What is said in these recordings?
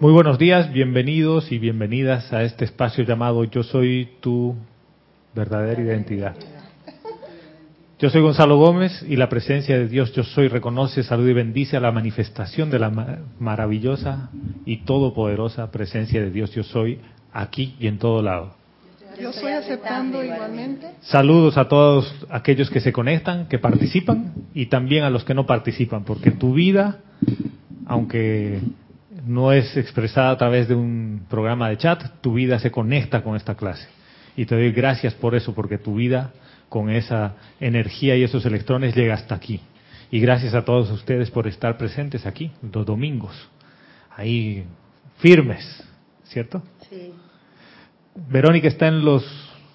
Muy buenos días, bienvenidos y bienvenidas a este espacio llamado Yo soy tu verdadera identidad. Yo soy Gonzalo Gómez y la presencia de Dios Yo soy reconoce, saluda y bendice a la manifestación de la maravillosa y todopoderosa presencia de Dios Yo soy aquí y en todo lado. Yo estoy aceptando igualmente. Saludos a todos aquellos que se conectan, que participan y también a los que no participan, porque tu vida, aunque no es expresada a través de un programa de chat, tu vida se conecta con esta clase. Y te doy gracias por eso, porque tu vida con esa energía y esos electrones llega hasta aquí. Y gracias a todos ustedes por estar presentes aquí, los domingos, ahí firmes, ¿cierto? Sí. Verónica está en los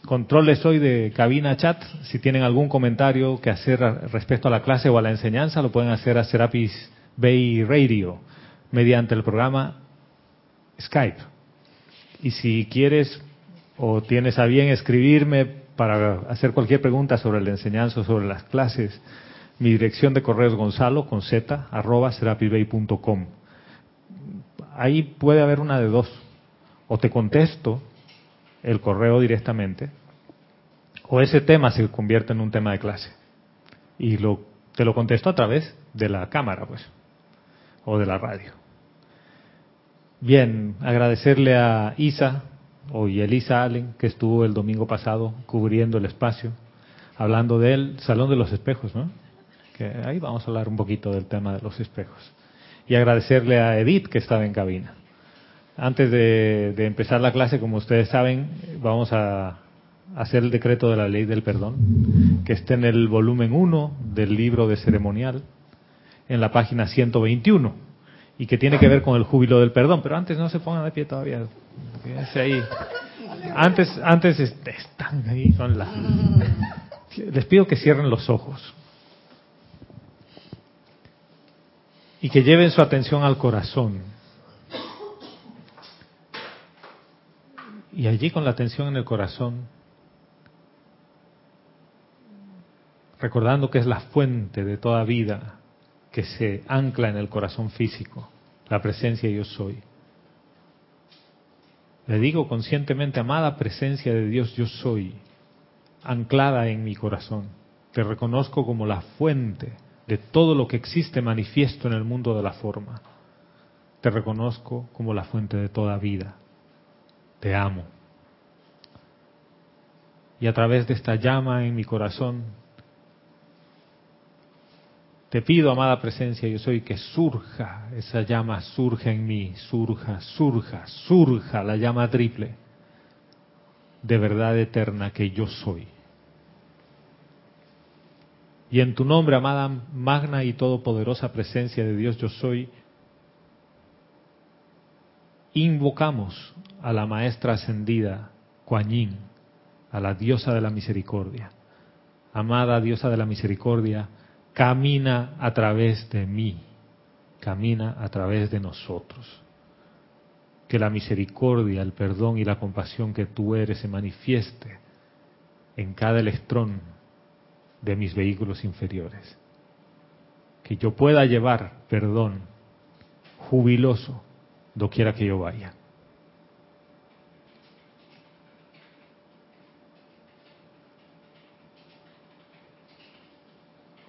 controles hoy de cabina chat. Si tienen algún comentario que hacer respecto a la clase o a la enseñanza, lo pueden hacer a Serapis Bay Radio mediante el programa Skype. Y si quieres o tienes a bien escribirme para hacer cualquier pregunta sobre la enseñanza o sobre las clases, mi dirección de correo es gonzalo con z arroba serapisbay.com. Ahí puede haber una de dos. O te contesto el correo directamente, o ese tema se convierte en un tema de clase. Y lo, te lo contesto a través de la cámara, pues, o de la radio. Bien, agradecerle a Isa, o Elisa Allen, que estuvo el domingo pasado cubriendo el espacio, hablando del Salón de los Espejos, ¿no? Que ahí vamos a hablar un poquito del tema de los espejos. Y agradecerle a Edith, que estaba en cabina. Antes de, empezar la clase, como ustedes saben, vamos a hacer el decreto de la ley del perdón, que está en el volumen 1 del libro de ceremonial, en la página 121, y que tiene que ver con el júbilo del perdón. Pero antes no se pongan de pie todavía. Ahí. Antes, antes están ahí con la... Les pido que cierren los ojos. Y que lleven su atención al corazón Y allí con la atención en el corazón, recordando que es la fuente de toda vida que se ancla en el corazón físico, la presencia yo soy. Le digo conscientemente, amada presencia de Dios yo soy, anclada en mi corazón. Te reconozco como la fuente de todo lo que existe manifiesto en el mundo de la forma. Te reconozco como la fuente de toda vida te amo. Y a través de esta llama en mi corazón, te pido, amada presencia, yo soy, que surja, esa llama surja en mí, surja, surja, surja la llama triple de verdad eterna que yo soy. Y en tu nombre, amada, magna y todopoderosa presencia de Dios, yo soy, invocamos a la maestra ascendida, Kuan Yin, a la diosa de la misericordia. Amada diosa de la misericordia, camina a través de mí, camina a través de nosotros. Que la misericordia, el perdón y la compasión que tú eres se manifieste en cada electrón de mis vehículos inferiores. Que yo pueda llevar perdón jubiloso doquiera que yo vaya.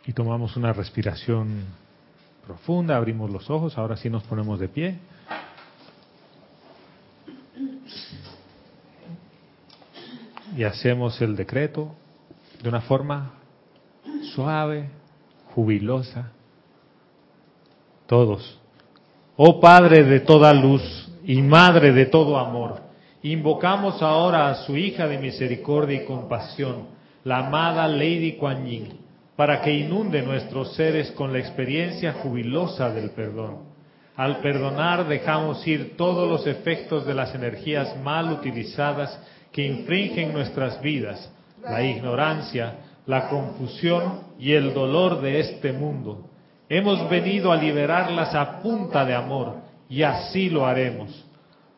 Y tomamos una respiración profunda, abrimos los ojos, ahora sí nos ponemos de pie. Y hacemos el decreto de una forma suave, jubilosa. Todos. Oh Padre de toda luz y Madre de todo amor, invocamos ahora a su hija de misericordia y compasión, la amada Lady Kuan Yin, para que inunde nuestros seres con la experiencia jubilosa del perdón. Al perdonar dejamos ir todos los efectos de las energías mal utilizadas que infringen nuestras vidas, la ignorancia, la confusión y el dolor de este mundo Hemos venido a liberarlas a punta de amor y así lo haremos.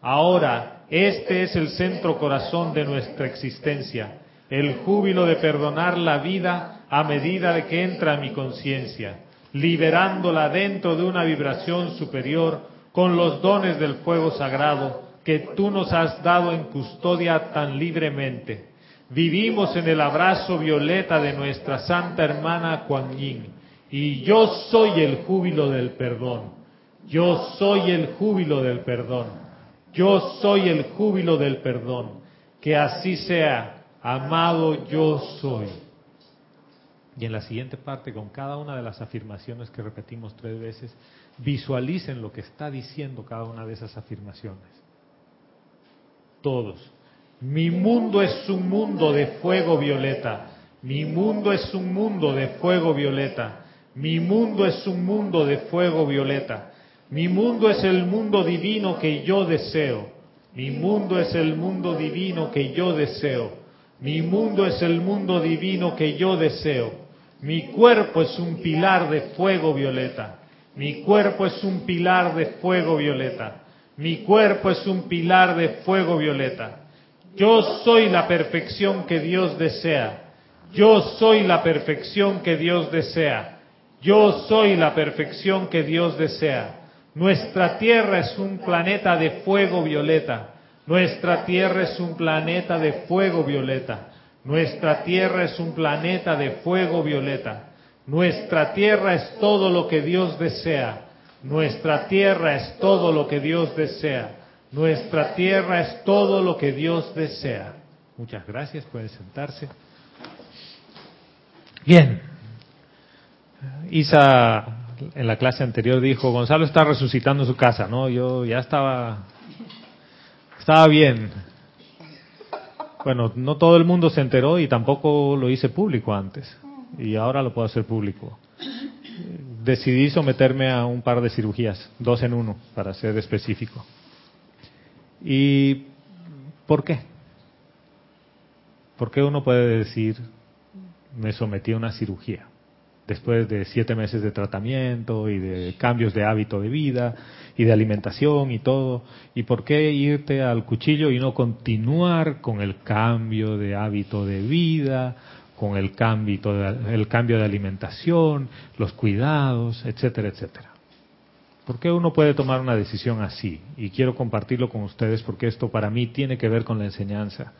Ahora, este es el centro corazón de nuestra existencia, el júbilo de perdonar la vida a medida de que entra mi conciencia, liberándola dentro de una vibración superior con los dones del fuego sagrado que tú nos has dado en custodia tan libremente. Vivimos en el abrazo violeta de nuestra santa hermana Kuan Yin, y yo soy el júbilo del perdón. Yo soy el júbilo del perdón. Yo soy el júbilo del perdón. Que así sea, amado yo soy. Y en la siguiente parte, con cada una de las afirmaciones que repetimos tres veces, visualicen lo que está diciendo cada una de esas afirmaciones. Todos. Mi mundo es un mundo de fuego violeta. Mi mundo es un mundo de fuego violeta. Mi mundo es un mundo de fuego violeta. Mi mundo es el mundo divino que yo deseo. Mi mundo es el mundo divino que yo deseo. Mi mundo es el mundo divino que yo deseo. Mi cuerpo es un pilar de fuego violeta. Mi cuerpo es un pilar de fuego violeta. Mi cuerpo es un pilar de fuego violeta. Yo soy la perfección que Dios desea. Yo soy la perfección que Dios desea. Yo soy la perfección que Dios desea. Nuestra Tierra es un planeta de fuego violeta. Nuestra Tierra es un planeta de fuego violeta. Nuestra Tierra es un planeta de fuego violeta. Nuestra Tierra es todo lo que Dios desea. Nuestra Tierra es todo lo que Dios desea. Nuestra Tierra es todo lo que Dios desea. Muchas gracias, pueden sentarse. Bien. Isa en la clase anterior dijo, Gonzalo está resucitando su casa, ¿no? Yo ya estaba, estaba bien, bueno, no todo el mundo se enteró y tampoco lo hice público antes. Y ahora lo puedo hacer público. Decidí someterme a un par de cirugías, dos en uno, para ser específico. ¿Y por qué? ¿Por qué uno puede decir, me sometí a una cirugía? Después de siete meses de tratamiento y de cambios de hábito de vida y de alimentación y todo. ¿Y por qué irte al cuchillo y no continuar con el cambio de hábito de vida, con el cambio, el cambio de alimentación, los cuidados, etcétera, etcétera? ¿Por qué uno puede tomar una decisión así? Y quiero compartirlo con ustedes porque esto para mí tiene que ver con la enseñanza.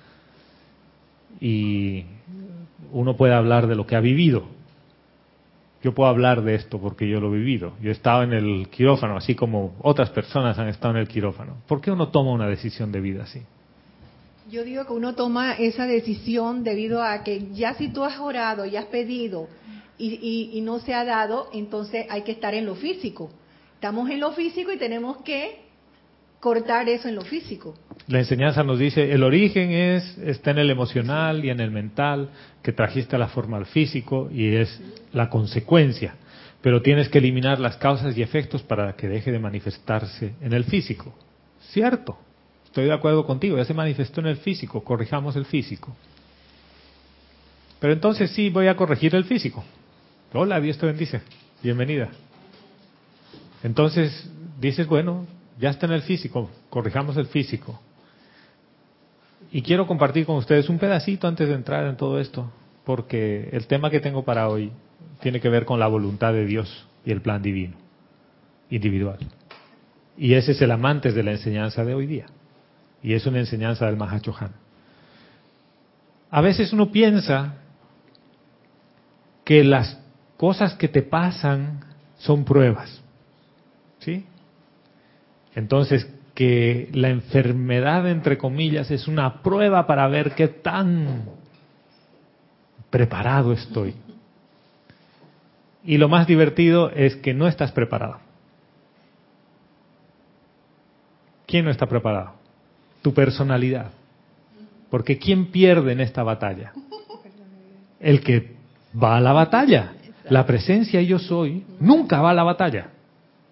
Y uno puede hablar de lo que ha vivido, yo puedo hablar de esto porque yo lo he vivido. Yo he estado en el quirófano, así como otras personas han estado en el quirófano. ¿Por qué uno toma una decisión de vida así? Yo digo que uno toma esa decisión debido a que ya si tú has orado y has pedido y, y no se ha dado, entonces hay que estar en lo físico. Estamos en lo físico y tenemos que cortar eso en lo físico. La enseñanza nos dice, el origen es está en el emocional y en el mental, que trajiste a la forma al físico y es la consecuencia. Pero tienes que eliminar las causas y efectos para que deje de manifestarse en el físico. Cierto, estoy de acuerdo contigo, ya se manifestó en el físico, corrijamos el físico. Pero entonces sí voy a corregir el físico. Hola, Dios te bendice. Bienvenida. Entonces dices, bueno, ya está en el físico, corrijamos el físico. Y quiero compartir con ustedes un pedacito antes de entrar en todo esto, porque el tema que tengo para hoy tiene que ver con la voluntad de Dios y el plan divino, individual. Y ese es el amante de la enseñanza de hoy día. Y es una enseñanza del Mahachohan. A veces uno piensa que las cosas que te pasan son pruebas. ¿Sí? Entonces, que la enfermedad, entre comillas, es una prueba para ver qué tan preparado estoy. Y lo más divertido es que no estás preparado. ¿Quién no está preparado? Tu personalidad. Porque ¿quién pierde en esta batalla? El que va a la batalla. La presencia yo soy nunca va a la batalla.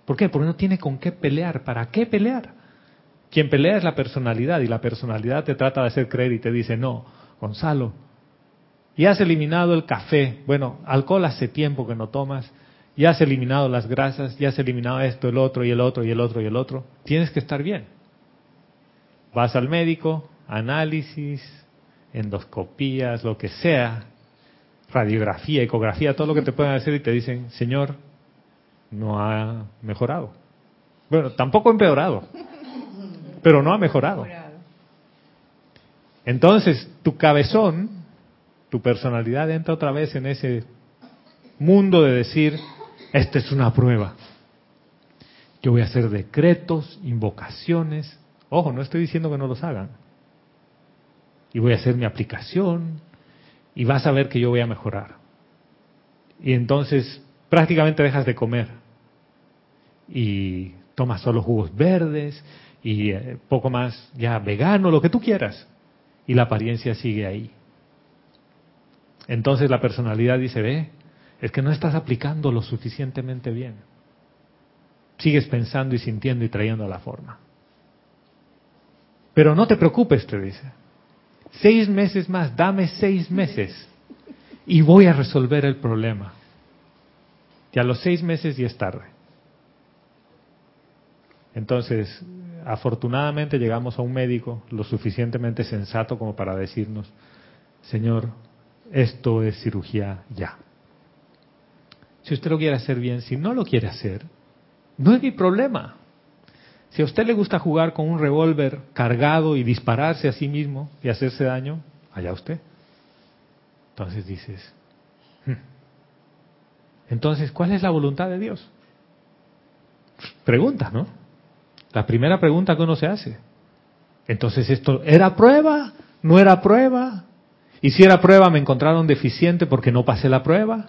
¿Por qué? Porque no tiene con qué pelear. ¿Para qué pelear? Quien pelea es la personalidad y la personalidad te trata de hacer creer y te dice, no, Gonzalo, y has eliminado el café. Bueno, alcohol hace tiempo que no tomas. Ya has eliminado las grasas, ya has eliminado esto, el otro y el otro y el otro y el otro. Tienes que estar bien. Vas al médico, análisis, endoscopías, lo que sea, radiografía, ecografía, todo lo que te puedan hacer y te dicen, Señor, no ha mejorado. Bueno, tampoco ha empeorado, pero no ha mejorado. Entonces, tu cabezón, tu personalidad entra otra vez en ese mundo de decir, esta es una prueba. Yo voy a hacer decretos, invocaciones. Ojo, no estoy diciendo que no los hagan. Y voy a hacer mi aplicación y vas a ver que yo voy a mejorar. Y entonces prácticamente dejas de comer y tomas solo jugos verdes y eh, poco más ya vegano, lo que tú quieras. Y la apariencia sigue ahí. Entonces la personalidad dice, ve, es que no estás aplicando lo suficientemente bien. Sigues pensando y sintiendo y trayendo la forma. Pero no te preocupes, te dice. Seis meses más, dame seis meses y voy a resolver el problema. Y a los seis meses ya es tarde. Entonces, afortunadamente llegamos a un médico lo suficientemente sensato como para decirnos, Señor, esto es cirugía ya. Si usted lo quiere hacer bien, si no lo quiere hacer, no es mi problema. Si a usted le gusta jugar con un revólver cargado y dispararse a sí mismo y hacerse daño, allá usted. Entonces dices, hmm". Entonces, ¿cuál es la voluntad de Dios? Pregunta, ¿no? La primera pregunta que uno se hace. Entonces, ¿esto era prueba? ¿No era prueba? Y si era prueba, me encontraron deficiente porque no pasé la prueba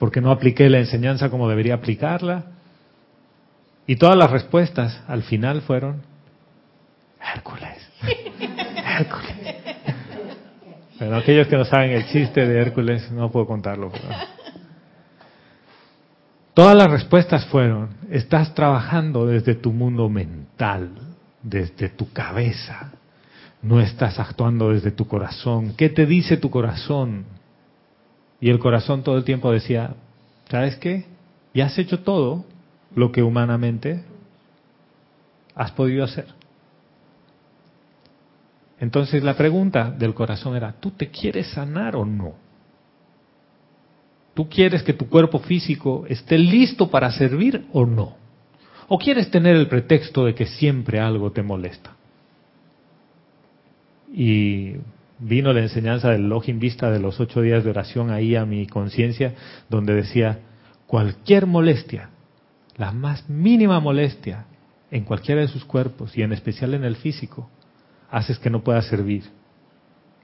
porque no apliqué la enseñanza como debería aplicarla. Y todas las respuestas al final fueron Hércules. Hércules. Pero aquellos que no saben el chiste de Hércules, no puedo contarlo. Todas las respuestas fueron, estás trabajando desde tu mundo mental, desde tu cabeza, no estás actuando desde tu corazón. ¿Qué te dice tu corazón? Y el corazón todo el tiempo decía, ¿sabes qué? Ya has hecho todo lo que humanamente has podido hacer. Entonces la pregunta del corazón era, ¿tú te quieres sanar o no? ¿Tú quieres que tu cuerpo físico esté listo para servir o no? ¿O quieres tener el pretexto de que siempre algo te molesta? Y vino la enseñanza del Login Vista de los ocho días de oración ahí a mi conciencia, donde decía, cualquier molestia, la más mínima molestia en cualquiera de sus cuerpos y en especial en el físico, haces que no pueda servir.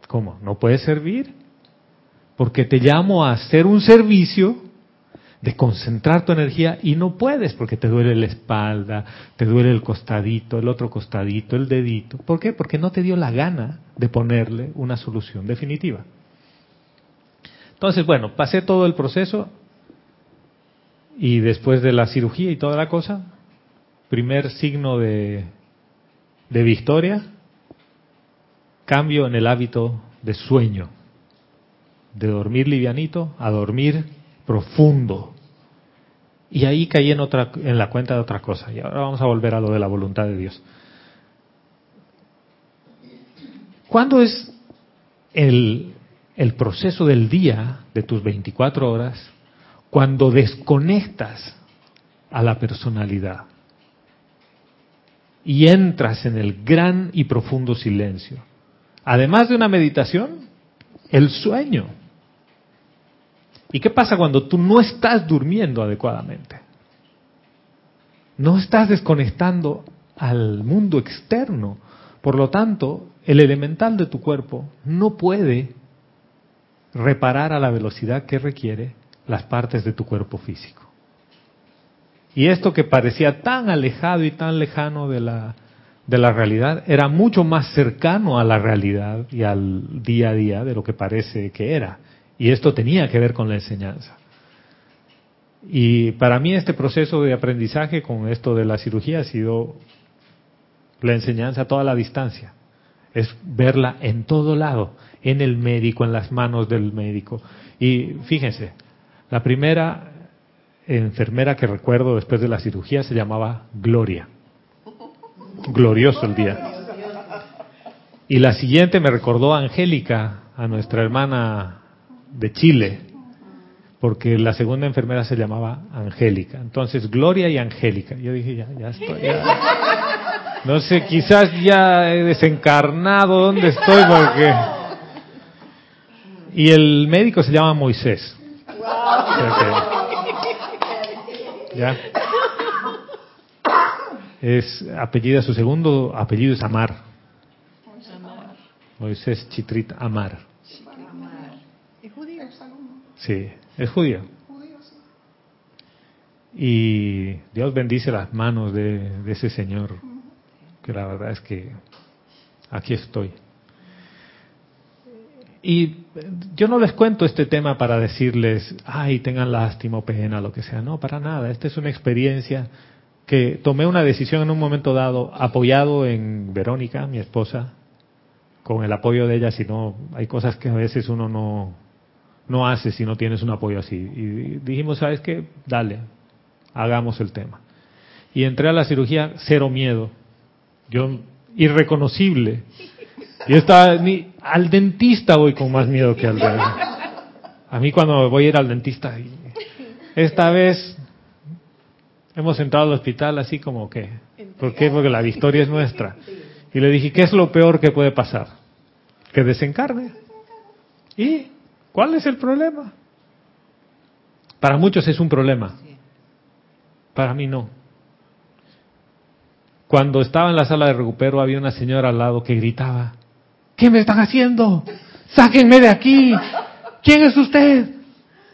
¿Cómo? ¿No puedes servir? Porque te llamo a hacer un servicio de concentrar tu energía y no puedes porque te duele la espalda, te duele el costadito, el otro costadito, el dedito. ¿Por qué? Porque no te dio la gana de ponerle una solución definitiva. Entonces, bueno, pasé todo el proceso y después de la cirugía y toda la cosa, primer signo de, de victoria, cambio en el hábito de sueño, de dormir livianito a dormir profundo. Y ahí caí en, otra, en la cuenta de otra cosa. Y ahora vamos a volver a lo de la voluntad de Dios. ¿Cuándo es el, el proceso del día de tus 24 horas cuando desconectas a la personalidad y entras en el gran y profundo silencio? Además de una meditación, el sueño. ¿Y qué pasa cuando tú no estás durmiendo adecuadamente? No estás desconectando al mundo externo. Por lo tanto, el elemental de tu cuerpo no puede reparar a la velocidad que requiere las partes de tu cuerpo físico. Y esto que parecía tan alejado y tan lejano de la, de la realidad, era mucho más cercano a la realidad y al día a día de lo que parece que era. Y esto tenía que ver con la enseñanza. Y para mí este proceso de aprendizaje con esto de la cirugía ha sido la enseñanza a toda la distancia. Es verla en todo lado, en el médico, en las manos del médico. Y fíjense, la primera enfermera que recuerdo después de la cirugía se llamaba Gloria. Glorioso el día. Y la siguiente me recordó Angélica, a nuestra hermana de Chile. porque la segunda enfermera se llamaba Angélica. Entonces, Gloria y Angélica. Yo dije, ya, ya estoy. Ya. No sé, quizás ya he desencarnado dónde estoy porque... Y el médico se llama Moisés. ¿Ya? Es apellido, su segundo apellido es Amar. Moisés Chitrit Amar. ¿Es judío? Sí, es judío. Y Dios bendice las manos de, de ese señor, que la verdad es que aquí estoy. Y yo no les cuento este tema para decirles, ay, tengan lástima o pena, lo que sea. No, para nada. Esta es una experiencia que tomé una decisión en un momento dado, apoyado en Verónica, mi esposa, con el apoyo de ella, si no, hay cosas que a veces uno no, no hace si no tienes un apoyo así. Y dijimos, ¿sabes qué? Dale, hagamos el tema. Y entré a la cirugía cero miedo. Yo, irreconocible. Yo estaba, al dentista voy con más miedo que al dentista. A mí cuando voy a ir al dentista, esta vez hemos entrado al hospital así como que, ¿por qué? Porque la victoria es nuestra. Y le dije, ¿qué es lo peor que puede pasar? Que desencarne. ¿Y cuál es el problema? Para muchos es un problema. Para mí no. Cuando estaba en la sala de recupero había una señora al lado que gritaba, ¿qué me están haciendo? Sáquenme de aquí. ¿Quién es usted?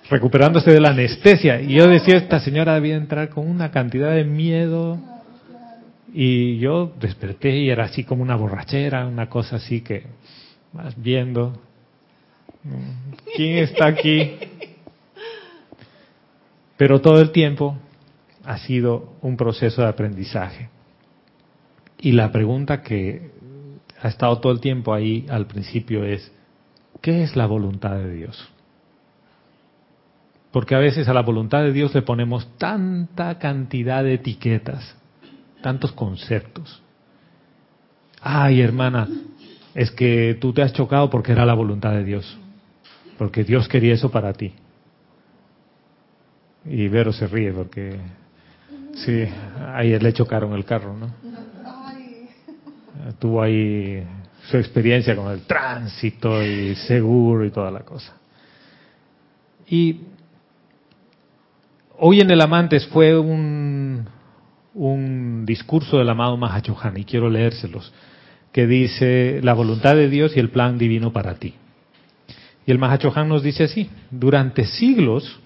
Recuperándose de la anestesia. Y yo decía, esta señora debía entrar con una cantidad de miedo. Y yo desperté y era así como una borrachera, una cosa así que vas viendo. ¿Quién está aquí? Pero todo el tiempo ha sido un proceso de aprendizaje. Y la pregunta que ha estado todo el tiempo ahí al principio es, ¿qué es la voluntad de Dios? Porque a veces a la voluntad de Dios le ponemos tanta cantidad de etiquetas, tantos conceptos. Ay, hermana, es que tú te has chocado porque era la voluntad de Dios, porque Dios quería eso para ti. Y Vero se ríe porque, sí, ayer le chocaron el carro, ¿no? Tuvo ahí su experiencia con el tránsito y seguro y toda la cosa. Y hoy en el Amantes fue un, un discurso del amado Mahachohan, y quiero leérselos, que dice la voluntad de Dios y el plan divino para ti. Y el Mahachohan nos dice así, durante siglos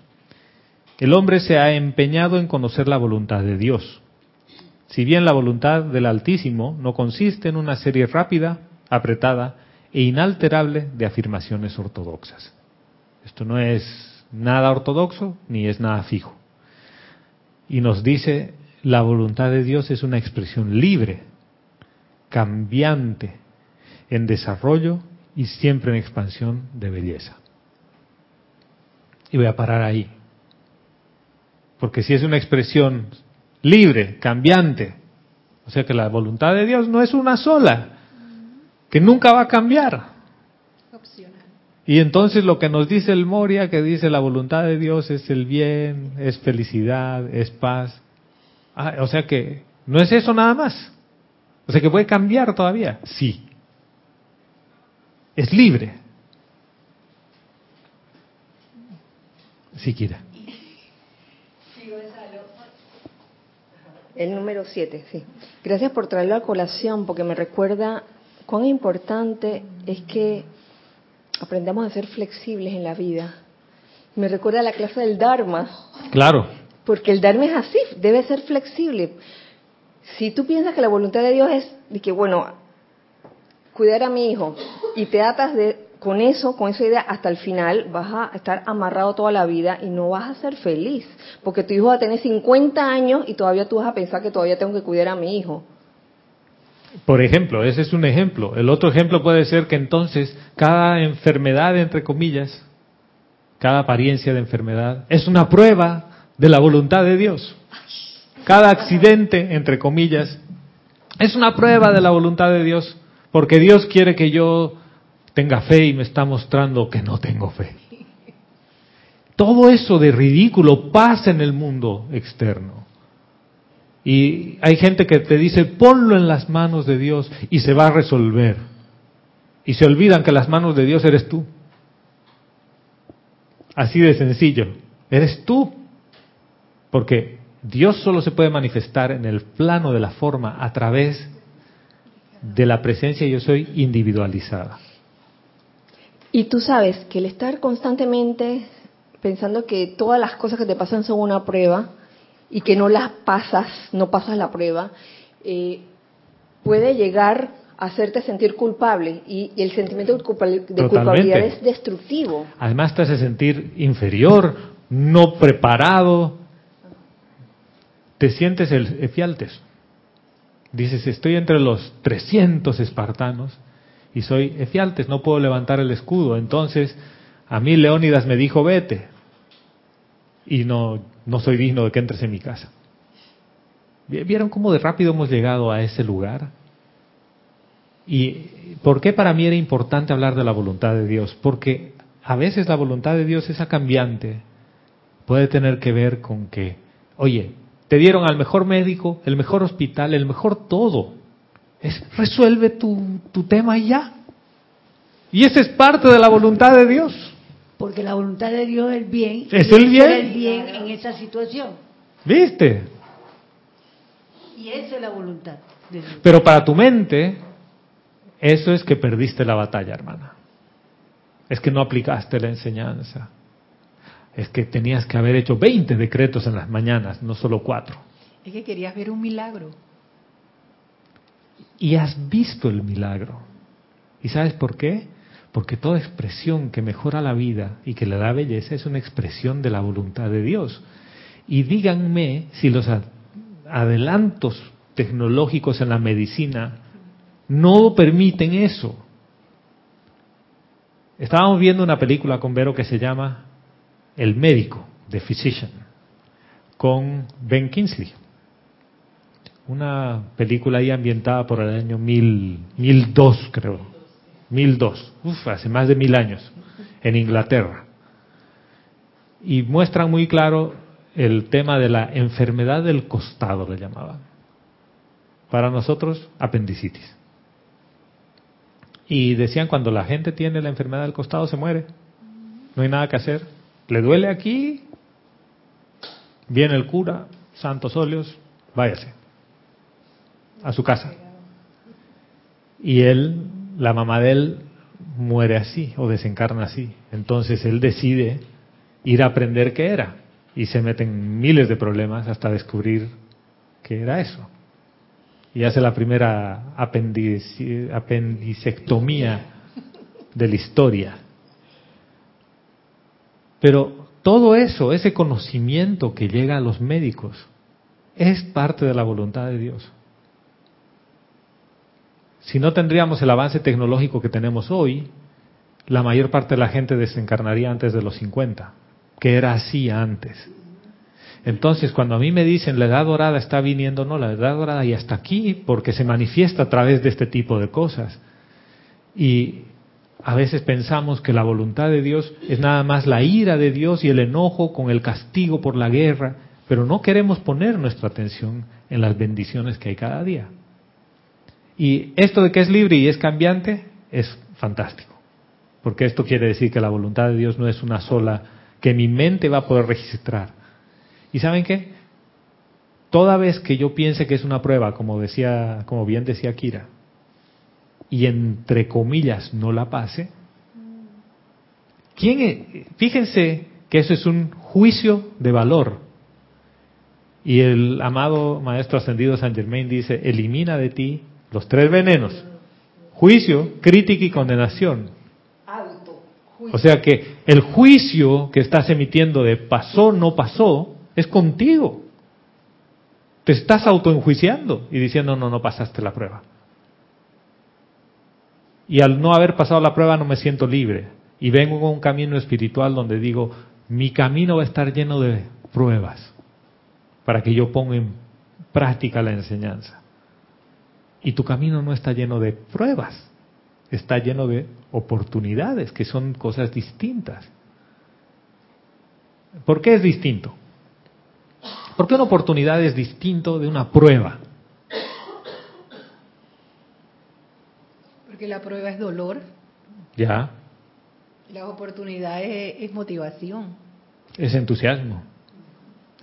el hombre se ha empeñado en conocer la voluntad de Dios. Si bien la voluntad del Altísimo no consiste en una serie rápida, apretada e inalterable de afirmaciones ortodoxas. Esto no es nada ortodoxo ni es nada fijo. Y nos dice, la voluntad de Dios es una expresión libre, cambiante, en desarrollo y siempre en expansión de belleza. Y voy a parar ahí. Porque si es una expresión libre, cambiante, o sea que la voluntad de Dios no es una sola, que nunca va a cambiar. Y entonces lo que nos dice el Moria, que dice la voluntad de Dios es el bien, es felicidad, es paz. Ah, o sea que no es eso nada más. O sea que puede cambiar todavía. Sí. Es libre. Si quiera. El número 7, sí. Gracias por traerlo a colación porque me recuerda cuán importante es que aprendamos a ser flexibles en la vida. Me recuerda la clase del Dharma. Claro. Porque el Dharma es así, debe ser flexible. Si tú piensas que la voluntad de Dios es de que, bueno, cuidar a mi hijo y te atas de, con eso, con esa idea, hasta el final vas a estar amarrado toda la vida y no vas a ser feliz. Porque tu hijo va a tener 50 años y todavía tú vas a pensar que todavía tengo que cuidar a mi hijo. Por ejemplo, ese es un ejemplo. El otro ejemplo puede ser que entonces cada enfermedad, entre comillas, cada apariencia de enfermedad, es una prueba de la voluntad de Dios. Cada accidente, entre comillas, es una prueba de la voluntad de Dios, porque Dios quiere que yo tenga fe y me está mostrando que no tengo fe. Todo eso de ridículo pasa en el mundo externo. Y hay gente que te dice, ponlo en las manos de Dios y se va a resolver. Y se olvidan que las manos de Dios eres tú. Así de sencillo. Eres tú. Porque Dios solo se puede manifestar en el plano de la forma a través de la presencia yo soy individualizada. Y tú sabes que el estar constantemente pensando que todas las cosas que te pasan son una prueba y que no las pasas, no pasas la prueba, eh, puede llegar a hacerte sentir culpable y, el sentimiento de, culpabilidad es destructivo. Además te hace sentir inferior, no preparado, te sientes el efialtes. Dices, estoy entre los 300 espartanos y soy efialtes, no puedo levantar el escudo. Entonces, a mí Leónidas me dijo, vete. Y no, no soy digno de que entres en mi casa. ¿Vieron cómo de rápido hemos llegado a ese lugar? ¿Y por qué para mí era importante hablar de la voluntad de Dios? Porque a veces la voluntad de Dios, esa cambiante, puede tener que ver con que, oye, te dieron al mejor médico, el mejor hospital, el mejor todo. Es, resuelve tu, tu tema y ya. Y esa es parte de la voluntad de Dios. Porque la voluntad de Dios es el bien. Es el bien. el bien en esa situación. ¿Viste? Y esa es la voluntad de Dios. Pero para tu mente, eso es que perdiste la batalla, hermana. Es que no aplicaste la enseñanza es que tenías que haber hecho 20 decretos en las mañanas, no solo cuatro. Es que querías ver un milagro. Y has visto el milagro. ¿Y sabes por qué? Porque toda expresión que mejora la vida y que le da belleza es una expresión de la voluntad de Dios. Y díganme si los adelantos tecnológicos en la medicina no permiten eso. Estábamos viendo una película con Vero que se llama el médico, The Physician, con Ben Kingsley. Una película ahí ambientada por el año mil, 1002, creo. 1002, uf, hace más de mil años, en Inglaterra. Y muestran muy claro el tema de la enfermedad del costado, le llamaban. Para nosotros, apendicitis. Y decían, cuando la gente tiene la enfermedad del costado, se muere. No hay nada que hacer. ¿Le duele aquí? Viene el cura, santos óleos, váyase a su casa. Y él, la mamá de él, muere así o desencarna así. Entonces él decide ir a aprender qué era y se mete en miles de problemas hasta descubrir qué era eso. Y hace la primera apendicectomía de la historia. Pero todo eso, ese conocimiento que llega a los médicos, es parte de la voluntad de Dios. Si no tendríamos el avance tecnológico que tenemos hoy, la mayor parte de la gente desencarnaría antes de los 50, que era así antes. Entonces, cuando a mí me dicen la edad dorada está viniendo, no, la edad dorada ya está aquí porque se manifiesta a través de este tipo de cosas. Y a veces pensamos que la voluntad de Dios es nada más la ira de Dios y el enojo con el castigo por la guerra, pero no queremos poner nuestra atención en las bendiciones que hay cada día. Y esto de que es libre y es cambiante es fantástico, porque esto quiere decir que la voluntad de Dios no es una sola que mi mente va a poder registrar. ¿Y saben qué? Toda vez que yo piense que es una prueba, como decía, como bien decía Kira, y entre comillas no la pase, ¿quién fíjense que eso es un juicio de valor. Y el amado Maestro Ascendido San Germain dice, elimina de ti los tres venenos, juicio, crítica y condenación. O sea que el juicio que estás emitiendo de pasó, no pasó, es contigo. Te estás autoenjuiciando y diciendo, no, no pasaste la prueba. Y al no haber pasado la prueba no me siento libre. Y vengo con un camino espiritual donde digo, mi camino va a estar lleno de pruebas para que yo ponga en práctica la enseñanza. Y tu camino no está lleno de pruebas, está lleno de oportunidades, que son cosas distintas. ¿Por qué es distinto? ¿Por qué una oportunidad es distinto de una prueba? Porque la prueba es dolor, Ya, las oportunidades es, es motivación. es entusiasmo.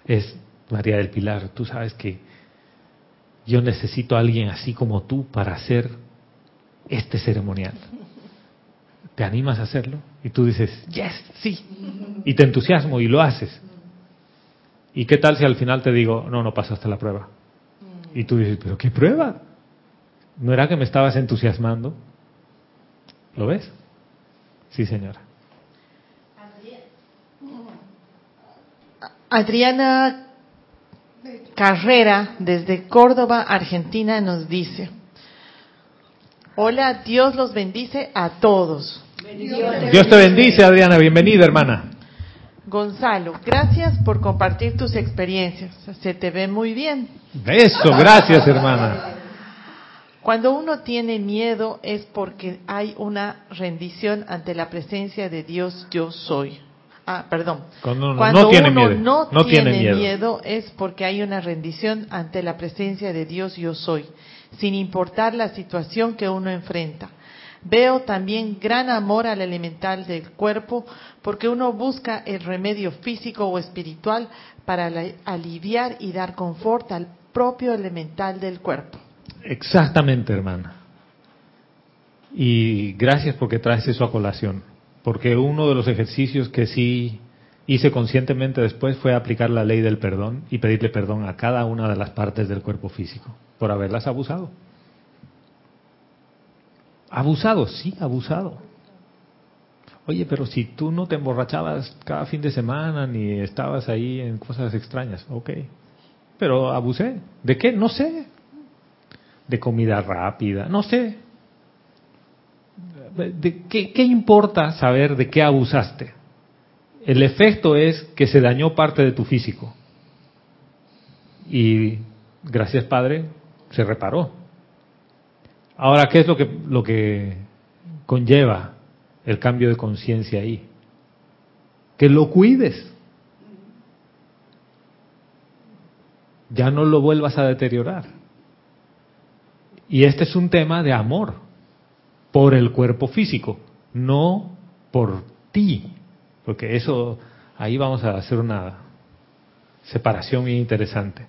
Es María del Pilar, tú sabes que yo necesito a alguien así como tú para hacer este ceremonial. ¿Te animas a hacerlo? Y tú dices, yes, sí. Y te entusiasmo y lo haces. ¿Y qué tal si al final te digo, no, no pasaste la prueba? Y tú dices, pero ¿qué prueba? ¿No era que me estabas entusiasmando? ¿Lo ves? Sí, señora. Adriana Carrera, desde Córdoba, Argentina, nos dice, hola, Dios los bendice a todos. Dios te bendice, Adriana. Bienvenida, hermana. Gonzalo, gracias por compartir tus experiencias. Se te ve muy bien. Eso, gracias, hermana. Cuando uno tiene miedo es porque hay una rendición ante la presencia de Dios yo soy. Ah, perdón. Cuando uno Cuando no tiene uno miedo, no, no tiene, tiene miedo. miedo es porque hay una rendición ante la presencia de Dios yo soy, sin importar la situación que uno enfrenta. Veo también gran amor al elemental del cuerpo porque uno busca el remedio físico o espiritual para aliviar y dar confort al propio elemental del cuerpo. Exactamente, hermana. Y gracias porque traes eso a colación. Porque uno de los ejercicios que sí hice conscientemente después fue aplicar la ley del perdón y pedirle perdón a cada una de las partes del cuerpo físico por haberlas abusado. Abusado, sí, abusado. Oye, pero si tú no te emborrachabas cada fin de semana ni estabas ahí en cosas extrañas, ok. Pero abusé. ¿De qué? No sé. De comida rápida, no sé. ¿De qué, ¿Qué importa saber de qué abusaste? El efecto es que se dañó parte de tu físico. Y gracias Padre, se reparó. Ahora, ¿qué es lo que, lo que conlleva el cambio de conciencia ahí? Que lo cuides. Ya no lo vuelvas a deteriorar. Y este es un tema de amor por el cuerpo físico, no por ti. Porque eso, ahí vamos a hacer una separación interesante.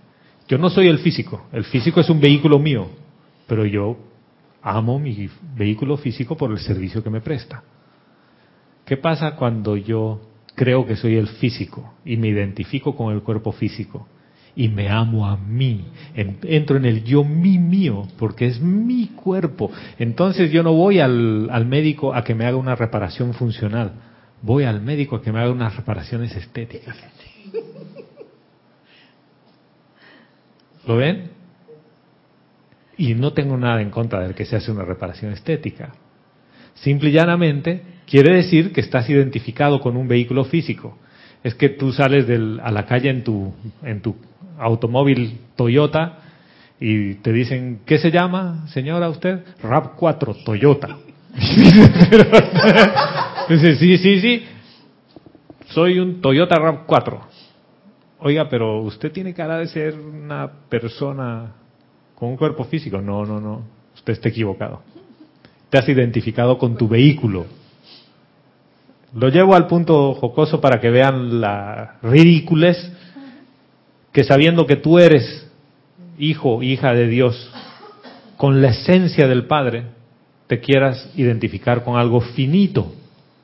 Yo no soy el físico, el físico es un vehículo mío, pero yo amo mi vehículo físico por el servicio que me presta. ¿Qué pasa cuando yo creo que soy el físico y me identifico con el cuerpo físico y me amo a mí? En- Entro en el yo mi mío porque es mi cuerpo. Entonces yo no voy al, al médico a que me haga una reparación funcional, voy al médico a que me haga unas reparaciones estéticas. ¿Lo ven? Y no tengo nada en contra de que se hace una reparación estética. Simple y llanamente quiere decir que estás identificado con un vehículo físico. Es que tú sales del- a la calle en tu, en tu automóvil Toyota y te dicen, ¿qué se llama, señora, usted? RAP 4 Toyota. Dice, sí, sí, sí. Soy un Toyota RAP 4. Oiga, pero usted tiene cara de ser una persona con un cuerpo físico. No, no, no. Usted está equivocado. Te has identificado con tu vehículo. Lo llevo al punto jocoso para que vean la ridiculez que sabiendo que tú eres hijo, hija de Dios, con la esencia del Padre, te quieras identificar con algo finito,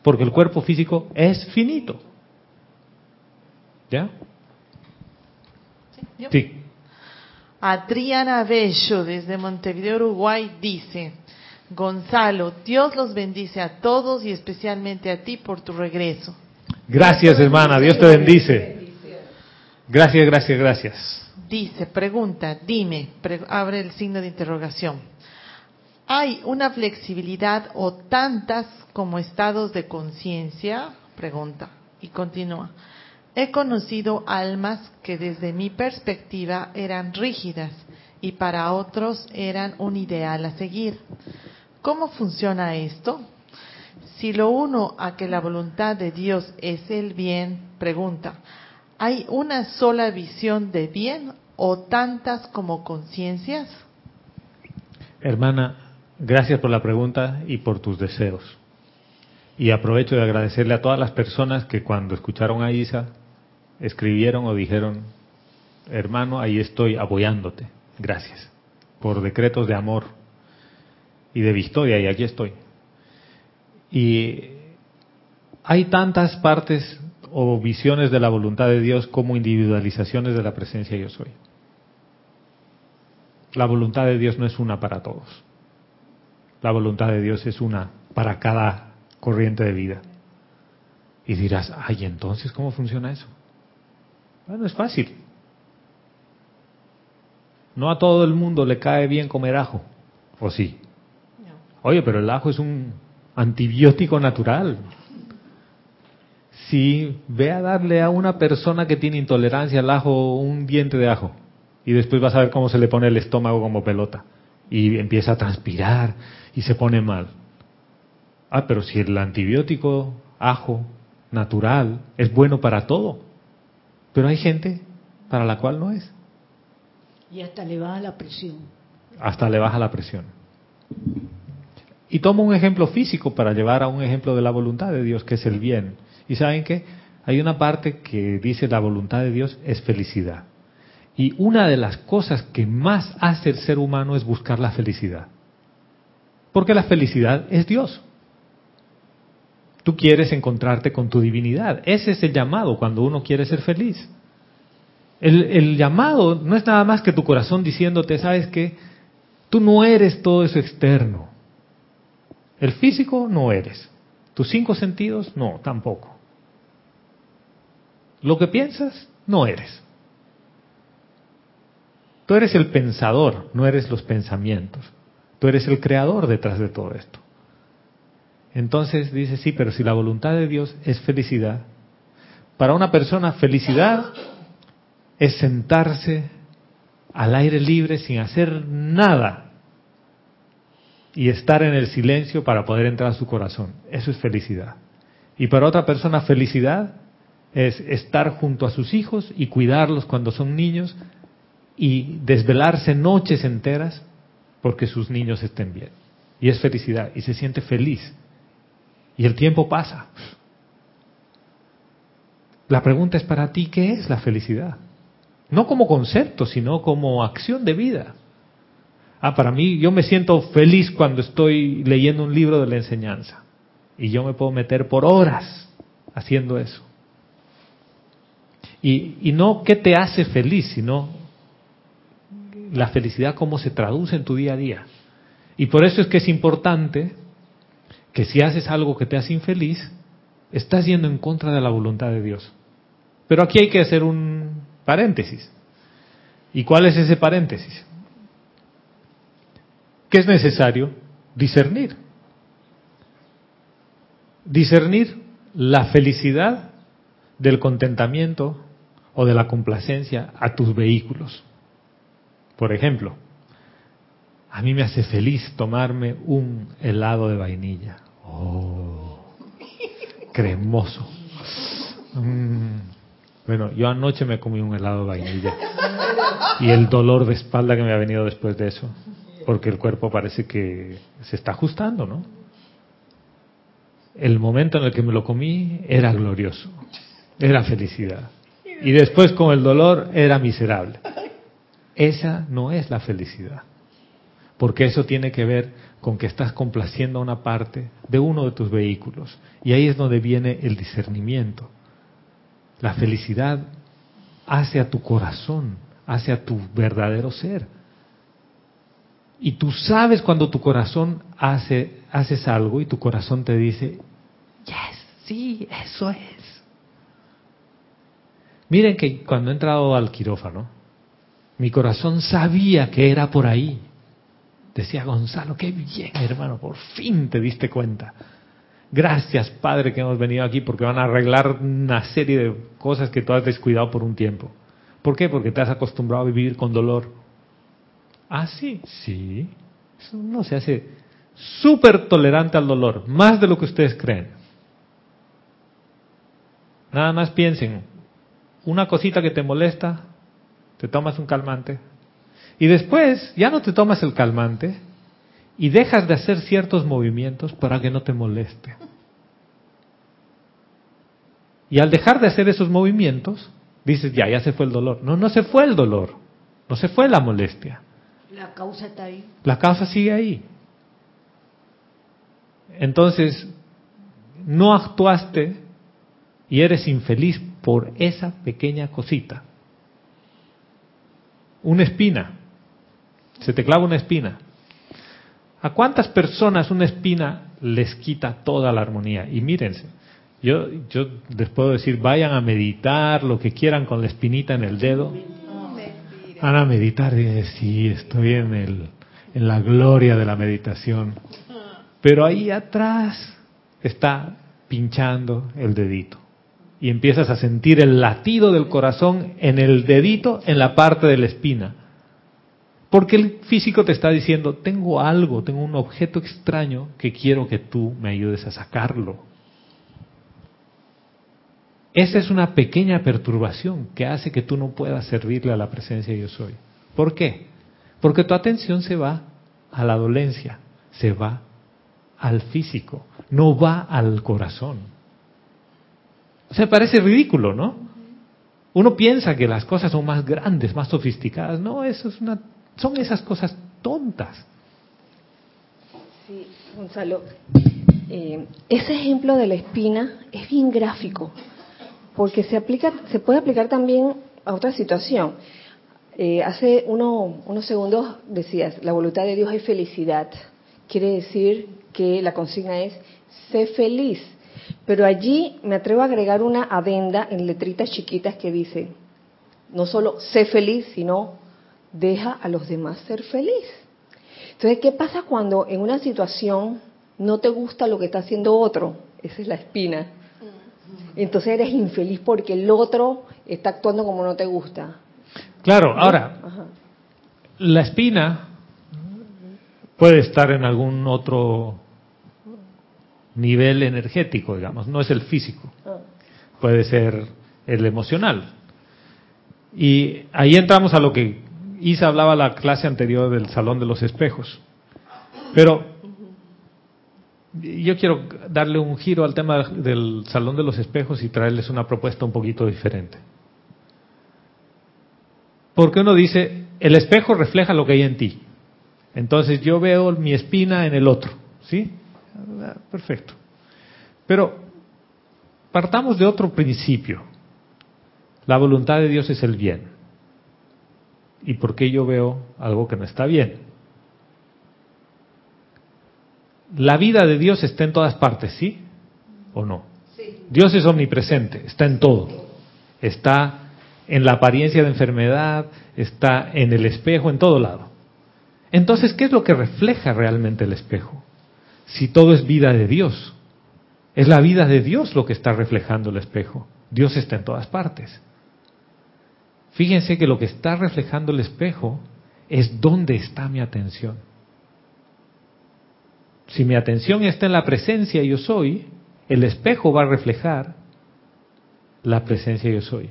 porque el cuerpo físico es finito. ¿Ya? ¿Yo? Sí. Adriana Bello, desde Montevideo, Uruguay, dice, Gonzalo, Dios los bendice a todos y especialmente a ti por tu regreso. Gracias, hermana. Dios te bendice. Gracias, gracias, gracias. Dice, pregunta, dime, pre- abre el signo de interrogación. ¿Hay una flexibilidad o tantas como estados de conciencia? Pregunta. Y continúa. He conocido almas que desde mi perspectiva eran rígidas y para otros eran un ideal a seguir. ¿Cómo funciona esto? Si lo uno a que la voluntad de Dios es el bien, pregunta, ¿hay una sola visión de bien o tantas como conciencias? Hermana, gracias por la pregunta y por tus deseos. Y aprovecho de agradecerle a todas las personas que cuando escucharon a Isa escribieron o dijeron, hermano, ahí estoy apoyándote. Gracias. Por decretos de amor y de victoria, y aquí estoy. Y hay tantas partes o visiones de la voluntad de Dios como individualizaciones de la presencia yo soy. La voluntad de Dios no es una para todos. La voluntad de Dios es una para cada corriente de vida. Y dirás, ay, entonces, ¿cómo funciona eso? Bueno, es fácil. No a todo el mundo le cae bien comer ajo, ¿o sí? Oye, pero el ajo es un antibiótico natural. Si ve a darle a una persona que tiene intolerancia al ajo un diente de ajo y después vas a ver cómo se le pone el estómago como pelota y empieza a transpirar y se pone mal. Ah, pero si el antibiótico ajo natural es bueno para todo, pero hay gente para la cual no es. Y hasta le baja la presión. Hasta le baja la presión. Y tomo un ejemplo físico para llevar a un ejemplo de la voluntad de Dios, que es el bien. Y saben que hay una parte que dice la voluntad de Dios es felicidad. Y una de las cosas que más hace el ser humano es buscar la felicidad. Porque la felicidad es Dios. Tú quieres encontrarte con tu divinidad. Ese es el llamado cuando uno quiere ser feliz. El, el llamado no es nada más que tu corazón diciéndote, sabes que tú no eres todo eso externo. El físico no eres. Tus cinco sentidos no, tampoco. Lo que piensas no eres. Tú eres el pensador, no eres los pensamientos. Tú eres el creador detrás de todo esto. Entonces dice, sí, pero si la voluntad de Dios es felicidad, para una persona felicidad es sentarse al aire libre sin hacer nada y estar en el silencio para poder entrar a su corazón. Eso es felicidad. Y para otra persona felicidad es estar junto a sus hijos y cuidarlos cuando son niños y desvelarse noches enteras porque sus niños estén bien. Y es felicidad y se siente feliz. Y el tiempo pasa. La pregunta es para ti, ¿qué es la felicidad? No como concepto, sino como acción de vida. Ah, para mí, yo me siento feliz cuando estoy leyendo un libro de la enseñanza. Y yo me puedo meter por horas haciendo eso. Y, no qué te hace feliz, sino la felicidad cómo se traduce en tu día a día. Y por eso es que es importante que si haces algo que te hace infeliz, estás yendo en contra de la voluntad de Dios. Pero aquí hay que hacer un paréntesis. ¿Y cuál es ese paréntesis? ¿Qué es necesario? Discernir. Discernir la felicidad del contentamiento o de la complacencia a tus vehículos. Por ejemplo, a mí me hace feliz tomarme un helado de vainilla. Oh, cremoso. Mm. Bueno, yo anoche me comí un helado de vainilla y el dolor de espalda que me ha venido después de eso porque el cuerpo parece que se está ajustando, ¿no? El momento en el que me lo comí era glorioso, era felicidad. Y después con el dolor era miserable. Esa no es la felicidad, porque eso tiene que ver con que estás complaciendo a una parte de uno de tus vehículos. Y ahí es donde viene el discernimiento. La felicidad hace a tu corazón, hace a tu verdadero ser y tú sabes cuando tu corazón hace, haces algo y tu corazón te dice, yes, sí, eso es. Miren que cuando he entrado al quirófano, mi corazón sabía que era por ahí. Decía Gonzalo, qué bien hermano, por fin te diste cuenta. Gracias Padre que hemos venido aquí porque van a arreglar una serie de cosas que tú has descuidado por un tiempo. ¿Por qué? Porque te has acostumbrado a vivir con dolor. Ah, sí, sí. Eso no se hace súper tolerante al dolor, más de lo que ustedes creen. Nada más piensen, una cosita que te molesta, te tomas un calmante, y después ya no te tomas el calmante y dejas de hacer ciertos movimientos para que no te moleste. Y al dejar de hacer esos movimientos, dices, ya, ya se fue el dolor. No, no se fue el dolor, no se fue la molestia. La causa está ahí. La causa sigue ahí. Entonces, no actuaste y eres infeliz por esa pequeña cosita. Una espina. Se te clava una espina. ¿A cuántas personas una espina les quita toda la armonía? Y mírense, yo, yo les puedo decir, vayan a meditar lo que quieran con la espinita en el dedo. Van a meditar y decir, sí, estoy en, el, en la gloria de la meditación. Pero ahí atrás está pinchando el dedito. Y empiezas a sentir el latido del corazón en el dedito, en la parte de la espina. Porque el físico te está diciendo, tengo algo, tengo un objeto extraño que quiero que tú me ayudes a sacarlo. Esa es una pequeña perturbación que hace que tú no puedas servirle a la presencia de yo soy. ¿Por qué? Porque tu atención se va a la dolencia, se va al físico, no va al corazón. O sea, parece ridículo, ¿no? Uno piensa que las cosas son más grandes, más sofisticadas. No, eso es una, son esas cosas tontas. Sí, Gonzalo, eh, ese ejemplo de la espina es bien gráfico, porque se aplica, se puede aplicar también a otra situación. Eh, hace uno, unos segundos decías, la voluntad de Dios es felicidad. Quiere decir que la consigna es, sé feliz. Pero allí me atrevo a agregar una adenda en letritas chiquitas que dice, no solo sé feliz, sino deja a los demás ser feliz. Entonces, ¿qué pasa cuando en una situación no te gusta lo que está haciendo otro? Esa es la espina. Entonces eres infeliz porque el otro está actuando como no te gusta. Claro, ahora, Ajá. la espina puede estar en algún otro nivel energético, digamos, no es el físico, puede ser el emocional. Y ahí entramos a lo que Isa hablaba la clase anterior del Salón de los Espejos. Pero yo quiero darle un giro al tema del Salón de los Espejos y traerles una propuesta un poquito diferente. Porque uno dice, el espejo refleja lo que hay en ti. Entonces yo veo mi espina en el otro, ¿sí? Perfecto. Pero partamos de otro principio. La voluntad de Dios es el bien. ¿Y por qué yo veo algo que no está bien? La vida de Dios está en todas partes, ¿sí? ¿O no? Dios es omnipresente, está en todo. Está en la apariencia de enfermedad, está en el espejo, en todo lado. Entonces, ¿qué es lo que refleja realmente el espejo? Si todo es vida de Dios. Es la vida de Dios lo que está reflejando el espejo. Dios está en todas partes. Fíjense que lo que está reflejando el espejo es dónde está mi atención. Si mi atención está en la presencia yo soy, el espejo va a reflejar la presencia yo soy.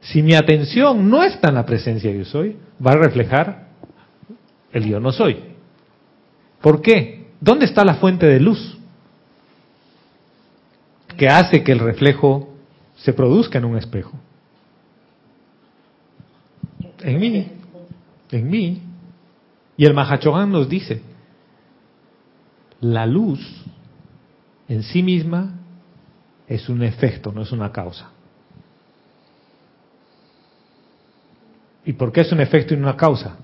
Si mi atención no está en la presencia yo soy, va a reflejar el yo no soy. ¿Por qué? ¿Dónde está la fuente de luz que hace que el reflejo se produzca en un espejo? En mí, en mí. Y el Mahachohan nos dice, la luz en sí misma es un efecto, no es una causa. ¿Y por qué es un efecto y no una causa?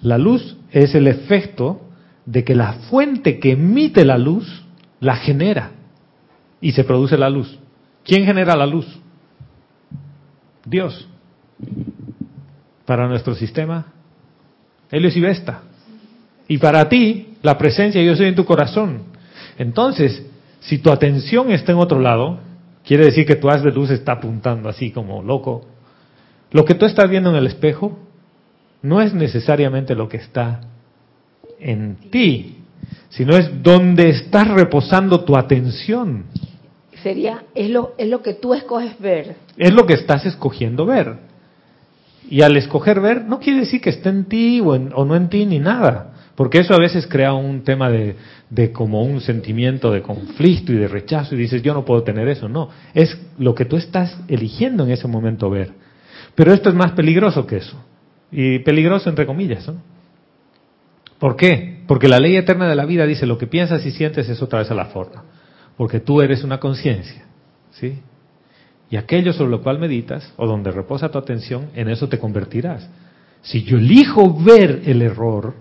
La luz es el efecto de que la fuente que emite la luz la genera y se produce la luz. ¿Quién genera la luz? Dios. Para nuestro sistema, Helios y Vesta. Y para ti, la presencia yo soy en tu corazón. Entonces, si tu atención está en otro lado, quiere decir que tu haz de luz está apuntando así como loco. Lo que tú estás viendo en el espejo no es necesariamente lo que está en ti, sino es donde estás reposando tu atención. Sería, es lo, es lo que tú escoges ver. Es lo que estás escogiendo ver. Y al escoger ver, no quiere decir que esté en ti o, en- o no en ti ni nada. Porque eso a veces crea un tema de, de como un sentimiento de conflicto y de rechazo y dices, yo no puedo tener eso. No, es lo que tú estás eligiendo en ese momento ver. Pero esto es más peligroso que eso. Y peligroso entre comillas. ¿no? ¿Por qué? Porque la ley eterna de la vida dice, lo que piensas y sientes es otra vez a la forma. Porque tú eres una conciencia. ¿Sí? Y aquello sobre lo cual meditas o donde reposa tu atención, en eso te convertirás. Si yo elijo ver el error,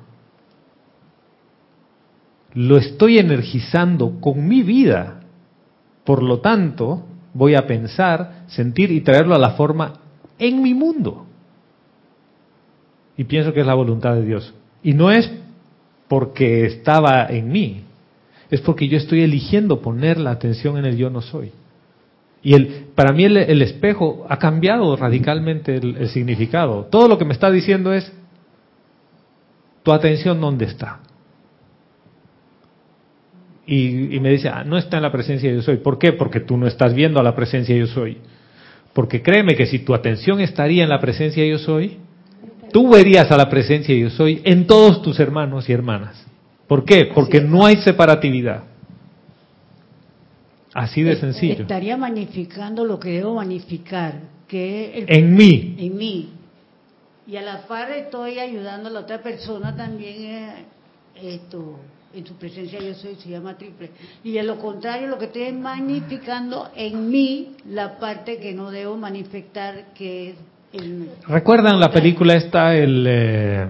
lo estoy energizando con mi vida. Por lo tanto, voy a pensar, sentir y traerlo a la forma en mi mundo. Y pienso que es la voluntad de Dios. Y no es porque estaba en mí, es porque yo estoy eligiendo poner la atención en el yo no soy. Y el, para mí el, espejo ha cambiado radicalmente el, el significado. Todo lo que me está diciendo es, tu atención dónde está. Y, y me dice, ah, no está en la presencia de yo soy. ¿Por qué? Porque tú no estás viendo a la presencia de yo soy. Porque créeme que si tu atención estaría en la presencia de yo soy, tú verías a la presencia de yo soy en todos tus hermanos y hermanas. ¿Por qué? Porque no hay separatividad. Así de sencillo. Estaría magnificando lo que debo magnificar, que es el- En mí. en mí. Y a la par estoy ayudando a la otra persona también eh, esto en su presencia yo soy se llama triple y a lo contrario lo que estoy es magnificando en mí la parte que no debo manifestar que es el ¿Recuerdan la película esta, el... eh,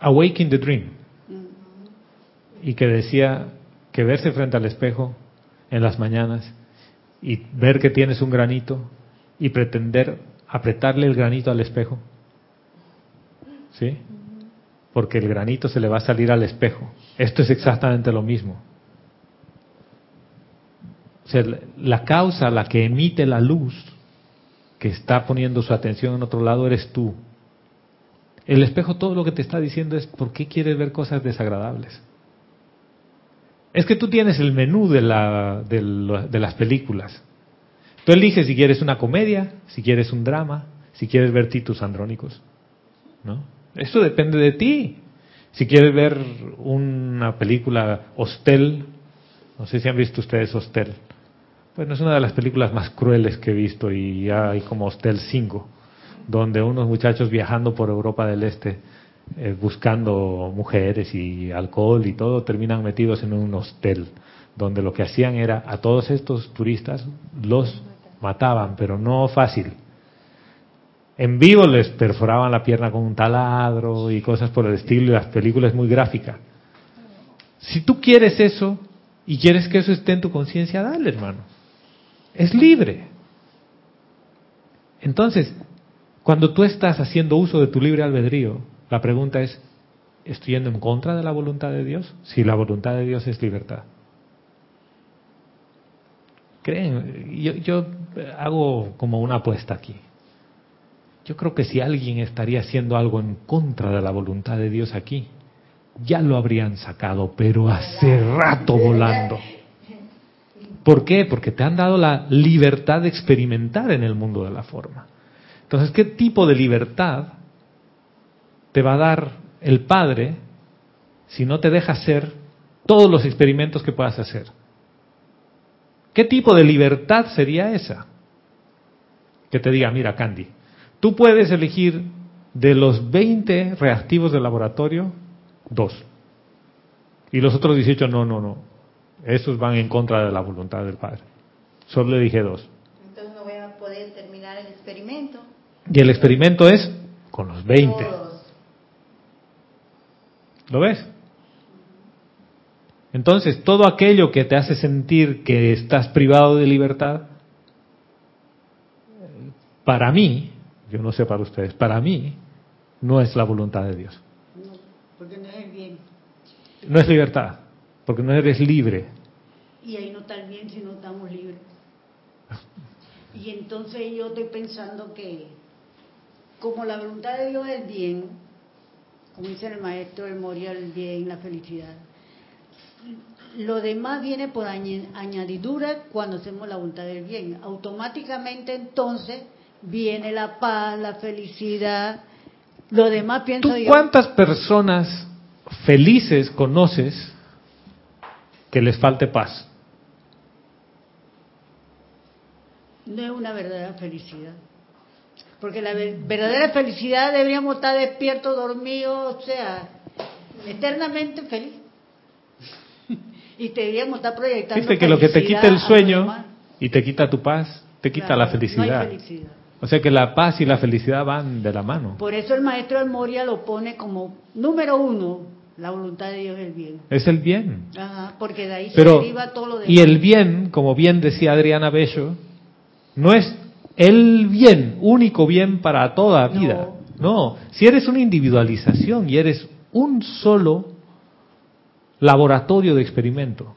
Awaken the Dream? Y que decía que verse frente al espejo en las mañanas y ver que tienes un granito y pretender apretarle el granito al espejo. ¿Sí? Porque el granito se le va a salir al espejo. Esto es exactamente lo mismo. O sea, la causa, la que emite la luz, que está poniendo su atención en otro lado, eres tú. El espejo todo lo que te está diciendo es, ¿por qué quieres ver cosas desagradables? Es que tú tienes el menú de, la, de, las películas. Tú eliges si quieres una comedia, si quieres un drama, si quieres ver Titus Andrónicos. ¿No? Eso depende de ti. Si quieres ver una película Hostel, no sé si han visto ustedes Hostel. Bueno, es una de las películas más crueles que he visto y ya hay como Hostel 5, donde unos muchachos viajando por Europa del Este eh, buscando mujeres y alcohol y todo terminan metidos en un hostel, donde lo que hacían era a todos estos turistas los mataban, pero no fácil. En vivo les perforaban la pierna con un taladro y cosas por el estilo y la película es muy gráfica. Si tú quieres eso y quieres que eso esté en tu conciencia, dale, hermano. Es libre. Entonces, cuando tú estás haciendo uso de tu libre albedrío, la pregunta es, ¿estoy yendo en contra de la voluntad de Dios? Si la voluntad de Dios es libertad. Creen, yo, yo hago como una apuesta aquí. Yo creo que si alguien estaría haciendo algo en contra de la voluntad de Dios aquí, ya lo habrían sacado, pero hace rato volando. ¿Por qué? Porque te han dado la libertad de experimentar en el mundo de la forma. Entonces, ¿qué tipo de libertad te va a dar el Padre si no te deja hacer todos los experimentos que puedas hacer? ¿Qué tipo de libertad sería esa? Que te diga, mira, Candy, tú puedes elegir de los 20 reactivos del laboratorio, dos. Y los otros 18, no, no, no. Esos van en contra de la voluntad del Padre. Solo le dije dos. Entonces no voy a poder terminar el experimento. Y el experimento es con los 20. Todos. ¿Lo ves? Entonces, todo aquello que te hace sentir que estás privado de libertad, para mí, yo no sé para ustedes, para mí, no es la voluntad de Dios. no, porque no es el bien No es libertad, porque no eres libre. y ahí no está el bien si no estamos libres y entonces yo estoy pensando que como la voluntad de Dios es el bien como dice el maestro, el morir, el bien, la felicidad. Lo demás viene por añadidura cuando hacemos la voluntad del bien. Automáticamente entonces viene la paz, la felicidad. Lo demás ¿Tú pienso yo. cuántas personas felices conoces que les falte paz? No es una verdadera felicidad. Porque la ver- verdadera felicidad deberíamos estar despiertos, dormidos, o sea, eternamente feliz. y deberíamos estar proyectando. Viste que lo que te quita el sueño y te quita tu paz, te quita Claro, la felicidad. No hay felicidad. O sea que la paz y la felicidad van de la mano. Por eso el maestro del Moria lo pone como número uno, la voluntad de Dios es el bien. Es el bien. Ajá, porque de ahí se Pero, deriva todo lo demás. y el bien, como bien decía Adriana Bello, no es el bien, único bien para toda No. vida. No, si eres una individualización y eres un solo laboratorio de experimento,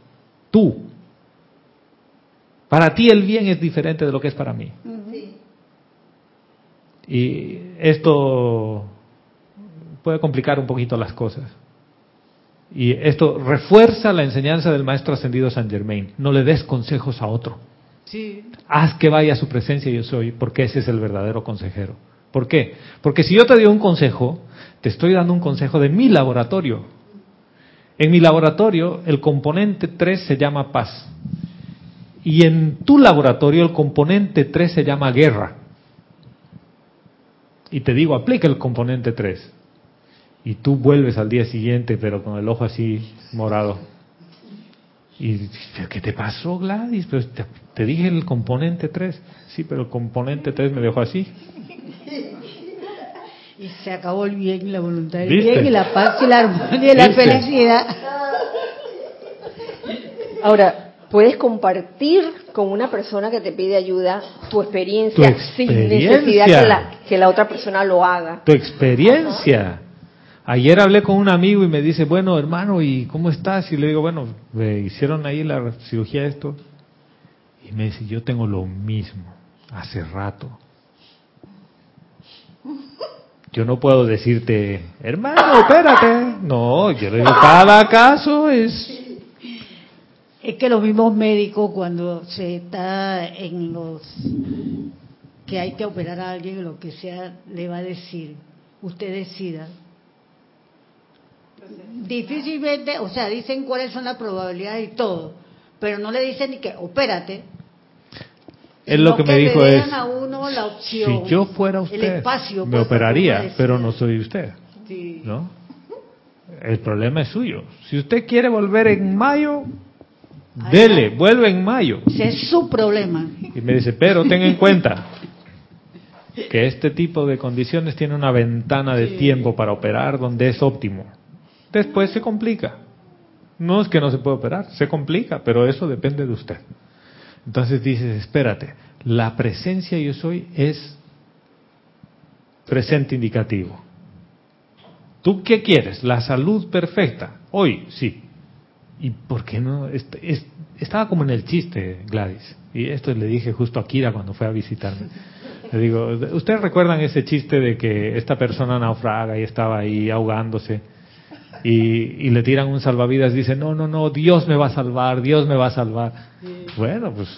tú, para ti el bien es diferente de lo que es para mí. Sí. Y esto puede complicar un poquito las cosas. Y esto refuerza la enseñanza del maestro ascendido San Germain. No le des consejos a otro. Sí, Haz que vaya a su presencia yo soy, porque ese es el verdadero consejero. ¿Por qué? Porque si yo te doy un consejo, te estoy dando un consejo de mi laboratorio. En mi laboratorio el componente 3 se llama paz. Y en tu laboratorio el componente 3 se llama guerra. Y te digo, aplica el componente 3. Y tú vuelves al día siguiente, pero con el ojo así morado. ¿Y ¿pero qué te pasó, Gladys? Pues te, te dije el componente 3. Sí, pero el componente 3 me dejó así. y se acabó el bien y la voluntad del ¿Viste? bien y la paz y la armonía y la felicidad. Ahora, puedes compartir con una persona que te pide ayuda tu experiencia, Tu sin necesidad que la, que la otra persona lo haga. Tu experiencia. Ayer hablé con un amigo y me dice, bueno, hermano, ¿y cómo estás? Y le digo, bueno, me hicieron ahí la cirugía esto. Y me dice, yo tengo lo mismo, hace rato. Yo no puedo decirte, hermano, espérate. No, yo le digo, cada caso es... Es que los mismos médicos cuando se está en los que hay que operar a alguien lo que sea, le va a decir, usted decida. Difícilmente, o sea, dicen cuáles son las probabilidades y todo, pero no le dicen ni que opérate. Él lo que me dijo es, a uno la opción, si yo fuera el usted, espacio, me pues, operaría, pero no soy usted. Sí. ¿no? El problema es suyo. Si usted quiere volver en mayo, Ahí dele, va. vuelve en mayo. Ese es su problema. Y me dice, pero ten en cuenta que este tipo de condiciones tiene una ventana de tiempo para operar donde es óptimo. Después se complica. No es que no se pueda operar, se complica, pero eso depende de usted. Entonces dices, espérate, la presencia yo soy es presente indicativo. ¿Tú qué quieres? ¿La salud perfecta? Hoy, sí. ¿Y por qué no? Est- es- estaba como en el chiste, Gladys. Y esto le dije justo a Kira cuando fue a visitarme. Le digo, ¿ustedes recuerdan ese chiste de que esta persona naufraga y estaba ahí ahogándose? Y, y le tiran un salvavidas, dice, no, no, no, Dios me va a salvar, Dios me va a salvar. Bueno, pues,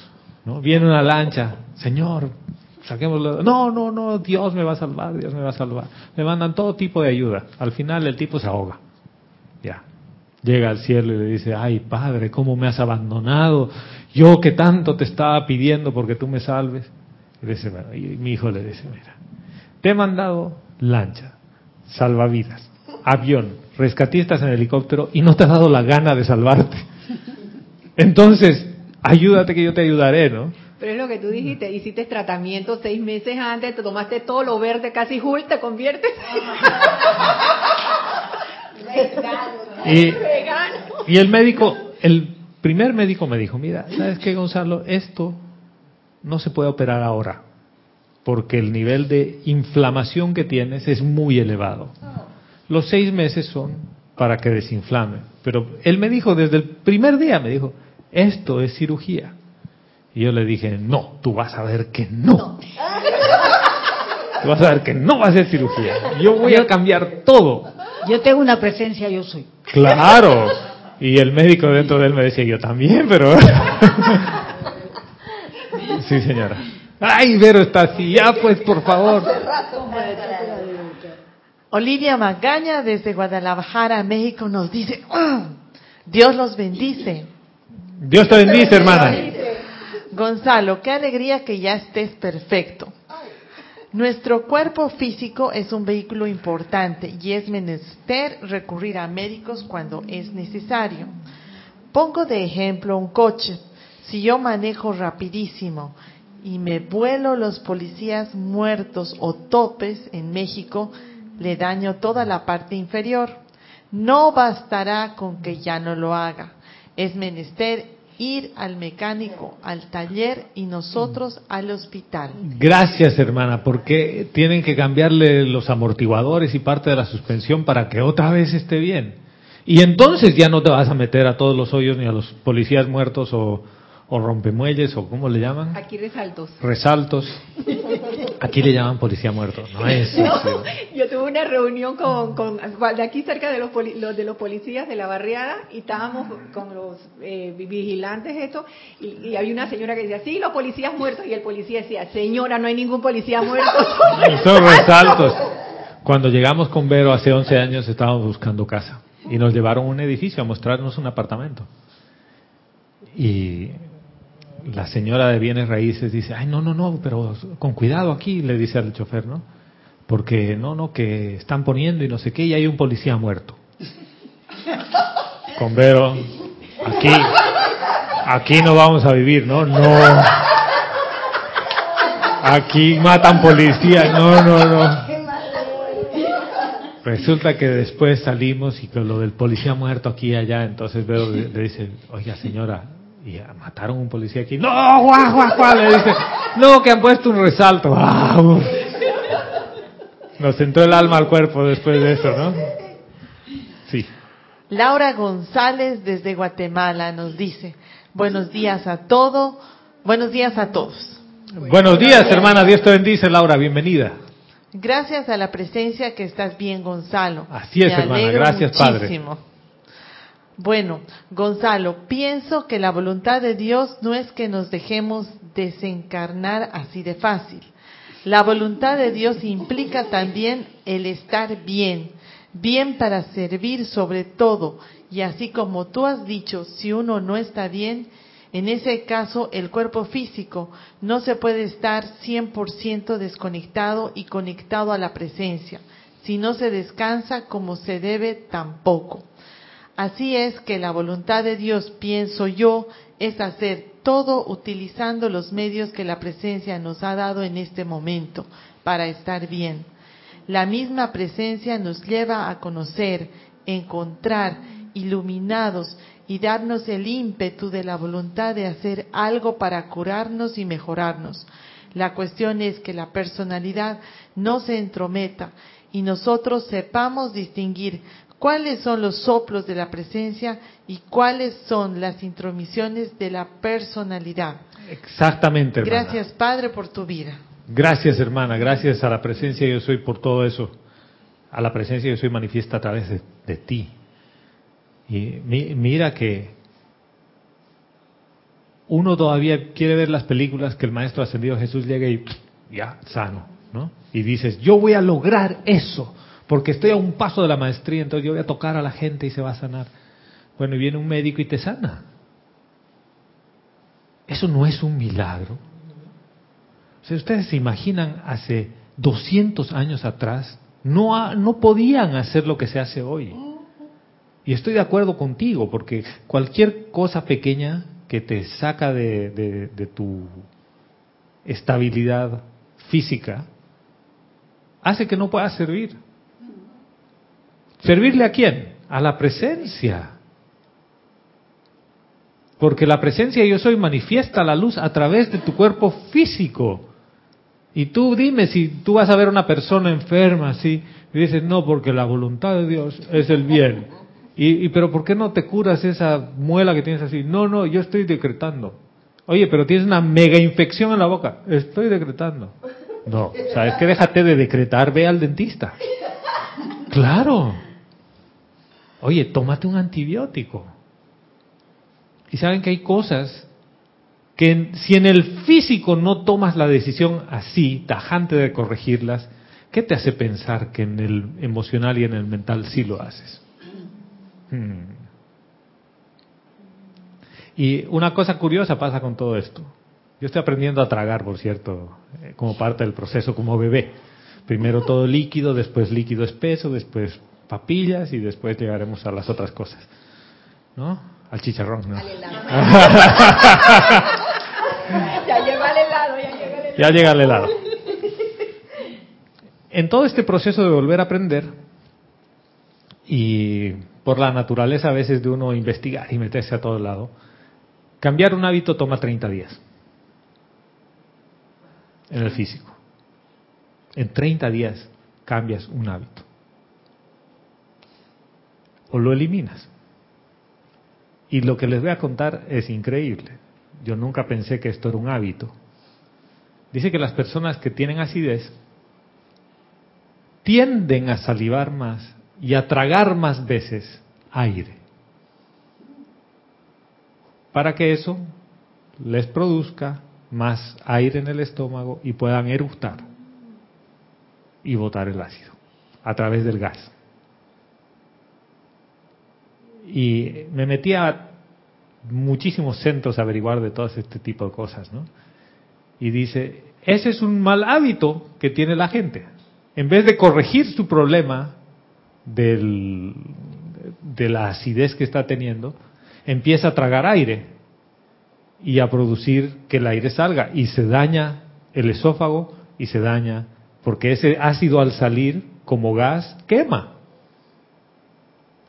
¿no? Viene una lancha, Señor, saquémoslo. No, no, no, Dios me va a salvar, Dios me va a salvar. Le mandan todo tipo de ayuda. Al final el tipo se ahoga. Ya. Llega al cielo y le dice, ay Padre, ¿cómo me has abandonado? Yo que tanto te estaba pidiendo porque tú me salves. Y, dice, y mi hijo le dice, mira, te he mandado lancha, salvavidas, avión, rescatistas en helicóptero y no te has dado la gana de salvarte. Entonces, ayúdate que yo te ayudaré, ¿no? Pero es lo que tú dijiste, hiciste tratamiento seis meses antes, te tomaste todo lo verde, casi Hulk, te conviertes Y, y el médico, el primer médico me dijo, mira, ¿sabes qué, Gonzalo? Esto no se puede operar ahora, porque el nivel de inflamación que tienes es muy elevado. Los seis meses son para que desinflame. Pero él me dijo desde el primer día, me dijo, esto es cirugía. Y yo le dije, no, tú vas a ver que no. Tú vas a ver que no va a ser cirugía. Yo voy a cambiar todo. Yo tengo una presencia, yo soy. Claro. Y el médico dentro de él me decía, yo también, pero... sí, señora. Ay, Vero está así, ya pues, por favor. Olivia Magaña desde Guadalajara, México, nos dice, "Ah, Dios los bendice. Dios te bendice, hermana. Gonzalo, qué alegría que ya estés perfecto. Nuestro cuerpo físico es un vehículo importante y es menester recurrir a médicos cuando es necesario. Pongo de ejemplo un coche. Si yo manejo rapidísimo y me vuelo los policías muertos o topes en México, le daño toda la parte inferior. No bastará con que ya no lo haga. Es menester ir al mecánico, al taller y nosotros al hospital. Gracias, hermana, porque tienen que cambiarle los amortiguadores y parte de la suspensión para que otra vez esté bien. Y entonces ya no te vas a meter a todos los hoyos ni a los policías muertos o, o rompemuelles o cómo le llaman. Aquí resaltos. Resaltos. Aquí le llaman policía muerto. No es. No, yo tuve una reunión con, con de aquí cerca de los, poli- los de los policías de la barriada y estábamos con los eh, vigilantes esto y, y había una señora que decía sí los policías muertos y el policía decía señora no hay ningún policía muerto Son resaltos. Cuando llegamos con Vero hace 11 años estábamos buscando casa y nos llevaron a un edificio a mostrarnos un apartamento. Y la señora de bienes raíces dice, ay, no, no, no, pero con cuidado aquí, le dice al chofer, ¿no? Porque no, no, que están poniendo y no sé qué, y hay un policía muerto. Con Vero, aquí, aquí no vamos a vivir, ¿no? No. Aquí matan policías, no, no, no. Resulta que después salimos y con lo del policía muerto aquí y allá, entonces le le dice, oiga señora, y mataron un policía aquí. No, guau, guau, guau, le dice, no, que han puesto un resalto. Ah. Nos entró el alma al cuerpo después de eso, ¿no? Sí. Laura González desde Guatemala nos dice, buenos días a todo, buenos días a todos. Buenos días, hermana, Dios te bendice, Laura, bienvenida. Gracias a la presencia que estás bien, Gonzalo. Así es, Me hermana. Gracias, Padre. Bueno, Gonzalo, pienso que la voluntad de Dios no es que nos dejemos desencarnar así de fácil. La voluntad de Dios implica también el estar bien, bien para servir sobre todo. Y así como tú has dicho, si uno no está bien, en ese caso el cuerpo físico no se puede estar 100% desconectado y conectado a la presencia. Si no se descansa como se debe, tampoco. Así es que la voluntad de Dios, pienso yo, es hacer todo utilizando los medios que la presencia nos ha dado en este momento para estar bien. La misma presencia nos lleva a conocer, encontrar, iluminados y darnos el ímpetu de la voluntad de hacer algo para curarnos y mejorarnos. La cuestión es que la personalidad no se entrometa y nosotros sepamos distinguir cuáles son los soplos de la presencia y cuáles son las intromisiones de la personalidad. Exactamente, hermana. Gracias, Padre, por tu vida. Gracias, hermana. Gracias a la presencia yo soy por todo eso. A la presencia yo soy manifiesta a través de, de ti. Y mi- mira que uno todavía quiere ver las películas que el Maestro Ascendido Jesús llega y ya, sano, ¿no? Y dices, yo voy a lograr eso, porque estoy a un paso de la maestría, entonces yo voy a tocar a la gente y se va a sanar. Bueno, y viene un médico y te sana. Eso no es un milagro. O sea, ustedes se imaginan hace 200 años atrás, no, no podían hacer lo que se hace hoy. Y estoy de acuerdo contigo, porque cualquier cosa pequeña que te saca de, de- de tu estabilidad física, hace que no puedas servir. ¿Servirle a quién? A la presencia. Porque la presencia yo soy manifiesta la luz a través de tu cuerpo físico. Y tú dime si tú vas a ver una persona enferma así y dices, no, porque la voluntad de Dios es el bien. Y, y pero ¿por qué no te curas esa muela que tienes así? No, no, yo estoy decretando. Oye, pero tienes una mega infección en la boca. Estoy decretando. No, sabes que déjate de decretar, ve al dentista. Claro, Oye, tómate un antibiótico. Y saben que hay cosas que si en el físico no tomas la decisión así, tajante de corregirlas, ¿qué te hace pensar que en el emocional y en el mental sí lo haces? Hmm. Y una cosa curiosa pasa con todo esto. Yo estoy aprendiendo a tragar, por cierto, eh, como parte del proceso como bebé. Primero todo líquido, después líquido espeso, después papillas y después llegaremos a las otras cosas. ¿No? Al chicharrón, ¿no? Al helado. ya llegó al helado, ya llegó al helado. Ya llega el helado. En todo este proceso de volver a aprender, y por la naturaleza a veces de uno investigar y meterse a todo lado, cambiar un hábito toma 30 días en el físico. En 30 días cambias un hábito. O lo eliminas. Y lo que les voy a contar es increíble. Yo nunca pensé que esto era un hábito. Dice que las personas que tienen acidez tienden a salivar más y a tragar más veces aire. Para que eso les produzca más aire en el estómago y puedan eructar y botar el ácido a través del gas. Y me metí a muchísimos centros a averiguar de todo este tipo de cosas, ¿no? Y dice, ese es un mal hábito que tiene la gente. En vez de corregir su problema de la acidez que está teniendo, empieza a tragar aire y a producir que el aire salga y se daña el esófago y se daña porque ese ácido al salir como gas quema.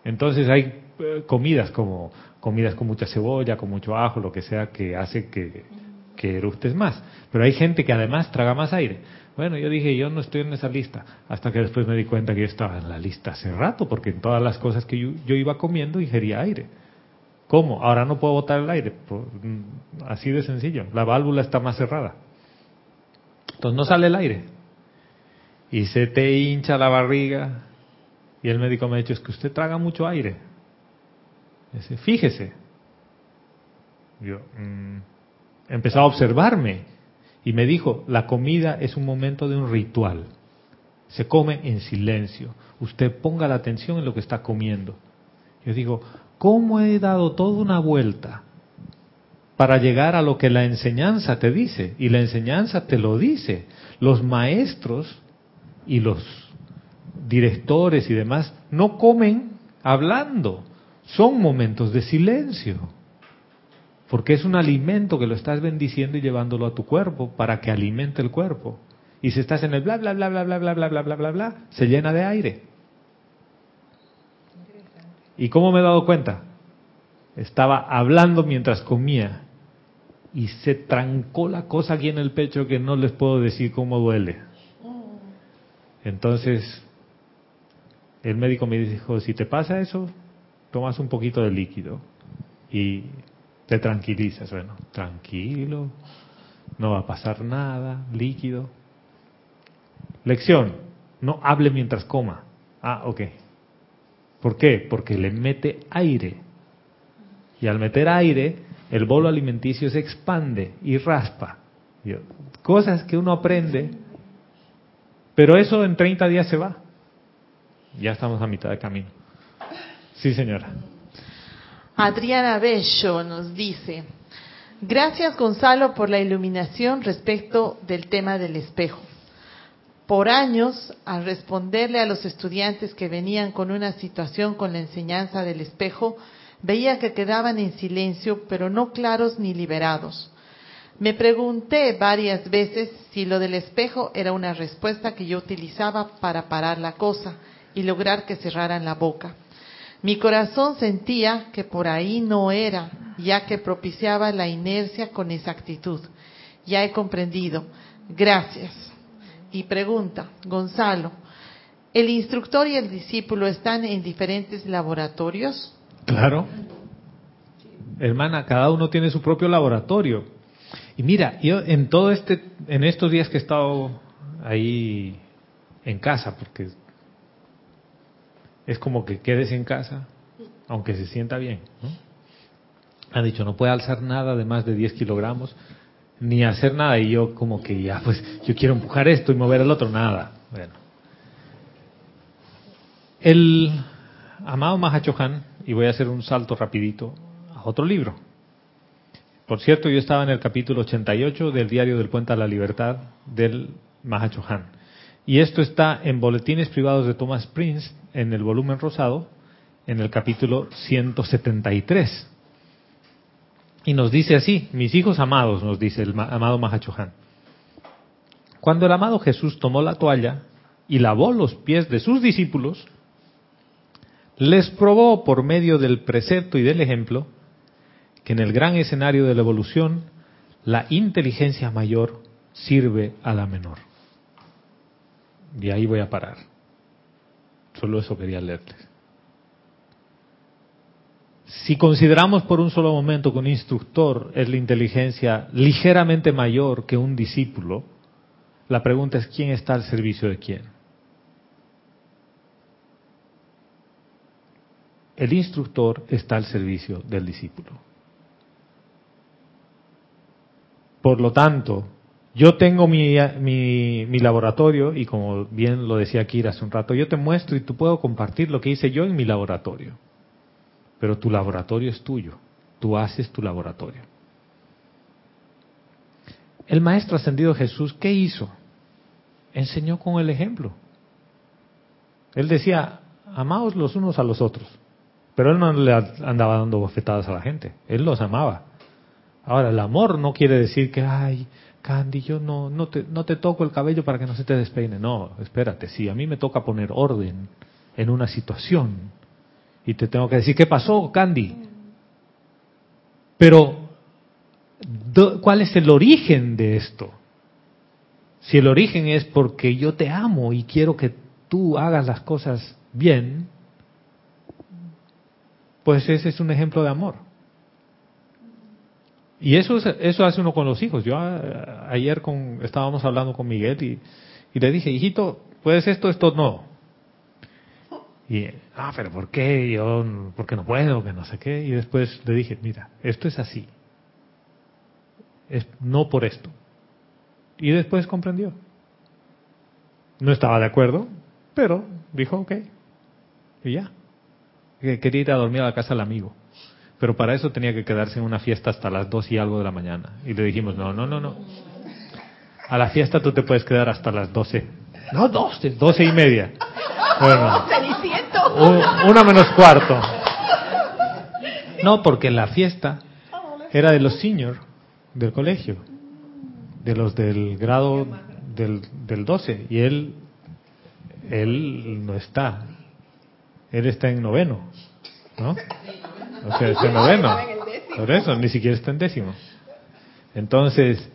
Entonces hay comidas como comidas con mucha cebolla, con mucho ajo, lo que sea que hace que, que eructes más. Pero hay gente que además traga más aire. Bueno, yo dije, yo no estoy en esa lista, hasta que después me di cuenta que yo estaba en la lista hace rato, porque en todas las cosas que yo, yo iba comiendo ingería aire. ¿Cómo? Ahora no puedo botar el aire. Mm, así de sencillo. La válvula está más cerrada. Entonces no sale el aire. Y se te hincha la barriga. Y el médico me ha dicho, es que usted traga mucho aire. Fíjese. Yo mm, empecé a observarme. Y me dijo, la comida es un momento de un ritual. Se come en silencio. Usted ponga la atención en lo que está comiendo. Yo digo, ¿cómo he dado toda una vuelta para llegar a lo que la enseñanza te dice? Y la enseñanza te lo dice. Los maestros y los directores y demás no comen hablando. Son momentos de silencio. Porque es un alimento que lo estás bendiciendo y llevándolo a tu cuerpo para que alimente el cuerpo. Y si estás en el bla bla bla bla bla bla bla bla bla bla bla, se llena de aire. ¿Y cómo me he dado cuenta? Estaba hablando mientras comía y se trancó la cosa aquí en el pecho que no les puedo decir cómo duele. Entonces, el médico me dijo, si te pasa eso, tomas un poquito de líquido y te tranquilizas. Bueno, tranquilo, no va a pasar nada, líquido. Lección, no hable mientras coma. Ah, ok. ¿Por qué? Porque le mete aire. Y al meter aire, el bolo alimenticio se expande y raspa. Cosas que uno aprende, pero eso en 30 días se va. Ya estamos a mitad de camino. Sí, señora. Adriana Bello nos dice, gracias Gonzalo por la iluminación respecto del tema del espejo. Por años, al responderle a los estudiantes que venían con una situación con la enseñanza del espejo, veía que quedaban en silencio, pero no claros ni liberados. Me pregunté varias veces si lo del espejo era una respuesta que yo utilizaba para parar la cosa y lograr que cerraran la boca. Mi corazón sentía que por ahí no era, ya que propiciaba la inercia con esa actitud. Ya he comprendido. Gracias. Y pregunta, Gonzalo, ¿el instructor y el discípulo están en diferentes laboratorios? Claro. Hermana, cada uno tiene su propio laboratorio. Y mira, yo en todo este, en estos días que he estado ahí en casa, porque es como que quedes en casa, aunque se sienta bien. Han dicho, no puede alzar nada de más de 10 kilogramos, ni hacer nada. Y yo como que ya, pues yo quiero empujar esto y mover el otro, nada. Bueno. El amado Mahachohan, y voy a hacer un salto rapidito a otro libro. Por cierto, yo estaba en el capítulo 88 del Diario del Puente a la Libertad del Mahachohan. Y esto está en Boletines Privados de Thomas Prince, en el volumen rosado, en el capítulo 173. Y nos dice así, mis hijos amados, nos dice el amado Mahachohan. Cuando el amado Jesús tomó la toalla y lavó los pies de sus discípulos, les probó por medio del precepto y del ejemplo que en el gran escenario de la evolución la inteligencia mayor sirve a la menor. Y ahí voy a parar. Solo eso quería leerles. Si consideramos por un solo momento que un instructor es la inteligencia ligeramente mayor que un discípulo, la pregunta es quién está al servicio de quién. El instructor está al servicio del discípulo. Por lo tanto, yo tengo mi, mi, mi, laboratorio y como bien lo decía Kira hace un rato, yo te muestro y tú puedo compartir lo que hice yo en mi laboratorio. Pero tu laboratorio es tuyo. Tú haces tu laboratorio. El maestro ascendido Jesús, ¿qué hizo? Enseñó con el ejemplo. Él decía, amaos los unos a los otros. Pero él no le andaba dando bofetadas a la gente. Él los amaba. Ahora, el amor no quiere decir que, ay, Candy, yo no, no, te, no te toco el cabello para que no se te despeine. No, espérate, si a mí me toca poner orden en una situación y te tengo que decir, ¿qué pasó, Candy? Pero, ¿cuál es el origen de esto? Si el origen es porque yo te amo y quiero que tú hagas las cosas bien, pues ese es un ejemplo de amor. Y eso, eso hace uno con los hijos. Yo ayer con, estábamos hablando con Miguel y, le dije, hijito, ¿puedes esto, esto no? Y, ah, pero ¿por qué? Yo, porque no puedo, que no sé qué. Y después le dije, mira, esto es así. Es no por esto. Y después comprendió. No estaba de acuerdo, pero dijo, ok. Y ya. Quería ir a dormir a la casa del amigo pero para eso tenía que quedarse en una fiesta hasta las dos y algo de la mañana. Y le dijimos, no, no, no, no. A la fiesta tú te puedes quedar hasta las doce. No, doce, doce y media. Bueno, una menos cuarto. No, porque la fiesta era de los seniors del colegio, de los del grado del, del 12. Y él, él no está. Él está en noveno, ¿no? O sea, está en noveno. Por eso, ni siquiera está en décimo. Entonces,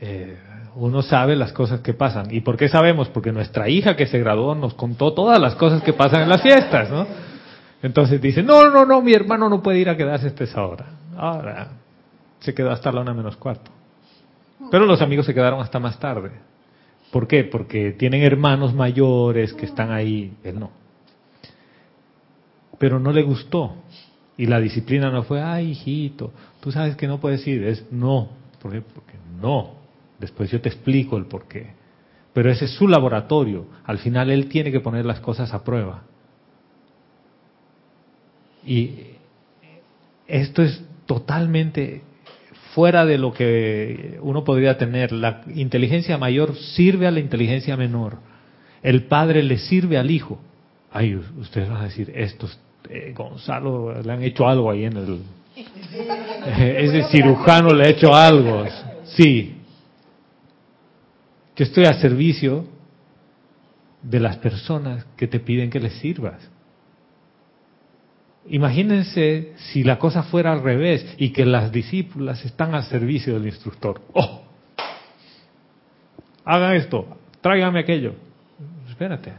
eh, uno sabe las cosas que pasan. ¿Y por qué sabemos? Porque nuestra hija que se graduó nos contó todas las cosas que pasan en las fiestas, ¿no? Entonces dice, no, no, no, mi hermano no puede ir a quedarse hasta esa hora. Ahora, se quedó hasta la una menos cuarto. Pero los amigos se quedaron hasta más tarde. ¿Por qué? Porque tienen hermanos mayores que están ahí, él no. Pero no le gustó. Y la disciplina no fue, ay, hijito, tú sabes que no puedes ir. Es no. ¿Por qué? Porque no. Después yo te explico el por qué. Pero ese es su laboratorio. Al final él tiene que poner las cosas a prueba. Y esto es totalmente fuera de lo que uno podría tener. La inteligencia mayor sirve a la inteligencia menor. El padre le sirve al hijo. Ay, ustedes van a decir, estos eh, Gonzalo le han hecho algo ahí en el... ese cirujano le ha hecho algo. Sí. Yo estoy a servicio de las personas que te piden que les sirvas. Imagínense si la cosa fuera al revés y que las discípulas están al servicio del instructor. ¡Oh! Hagan esto, tráigame aquello. Espérate.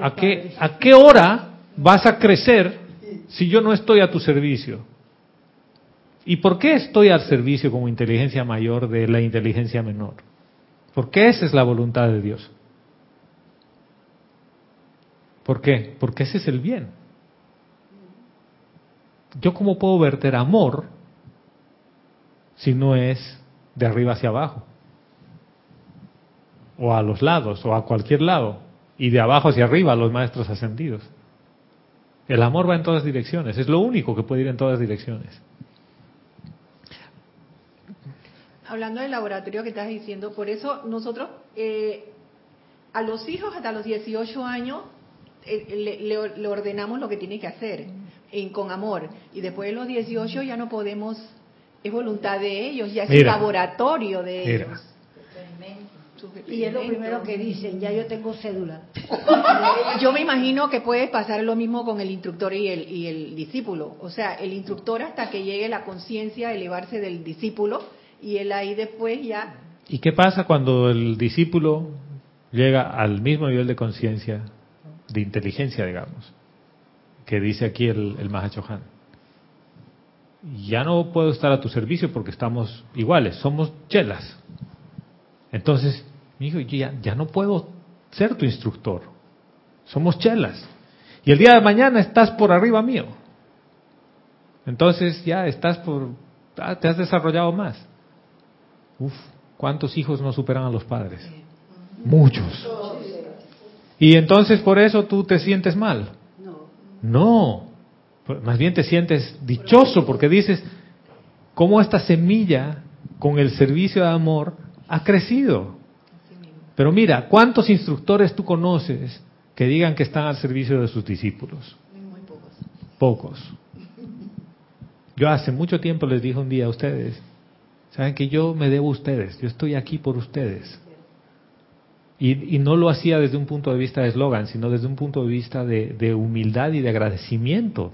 ¿A qué, ¿A qué hora vas a crecer si yo no estoy a tu servicio? ¿Y por qué estoy al servicio como inteligencia mayor de la inteligencia menor? Porque esa es la voluntad de Dios. ¿Por qué? Porque ese es el bien. ¿yo cómo puedo verter amor si no es de arriba hacia abajo? O a los lados, o a cualquier lado, y de abajo hacia arriba los maestros ascendidos. El amor va en todas direcciones, es lo único que puede ir en todas direcciones. Hablando del laboratorio que estás diciendo, por eso nosotros eh, a los hijos hasta los 18 años eh, le, le- le ordenamos lo que tiene que hacer en- con amor. Y después de los 18 ya no podemos, es voluntad de ellos, ya es el laboratorio de Mira. ellos. Y es lo primero que dicen, ya yo tengo cédula. Yo me imagino que puede pasar lo mismo con el instructor y el, y el discípulo. O sea, el instructor hasta que llegue la conciencia a elevarse del discípulo y él ahí después ya... ¿Y qué pasa cuando el discípulo llega al mismo nivel de conciencia, de inteligencia, digamos, que dice aquí el, el Mahachohan? Ya no puedo estar a tu servicio porque estamos iguales, somos chelas. Entonces, mi hijo, yo ya, ya no puedo ser tu instructor. Somos chelas. Y el día de mañana estás por arriba mío. Entonces ya estás por... ah, te has desarrollado más. Uf, ¿cuántos hijos no superan a los padres? Muchos. Y entonces por eso tú te sientes mal. No. No, más bien te sientes dichoso porque dices, ¿cómo esta semilla con el servicio de amor ha crecido? Pero mira, ¿cuántos instructores tú conoces que digan que están al servicio de sus discípulos? Muy pocos. Pocos. Yo hace mucho tiempo les dije un día a ustedes, saben que yo me debo a ustedes, yo estoy aquí por ustedes. Y, y no lo hacía desde un punto de vista de eslogan, sino desde un punto de vista de, de humildad y de agradecimiento.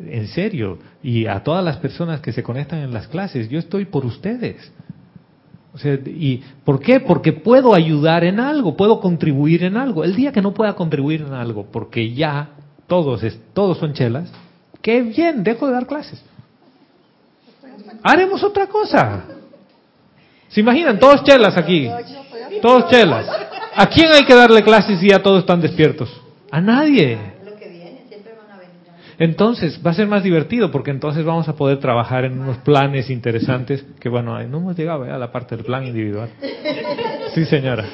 En serio. Y a todas las personas que se conectan en las clases, yo estoy por ustedes. O sea, ¿y por qué? Porque puedo ayudar en algo, puedo contribuir en algo. El día que no pueda contribuir en algo, porque ya todos, es- todos son chelas, qué bien, dejo de dar clases. Haremos otra cosa. ¿Se imaginan? Todos chelas aquí. Todos chelas. ¿A quién hay que darle clases si ya todos están despiertos? A nadie. Lo que viene, siempre van a venir. Entonces va a ser más divertido porque entonces vamos a poder trabajar en unos planes interesantes que bueno, ahí no hemos llegado ¿eh? a la parte del plan individual. Sí, señora.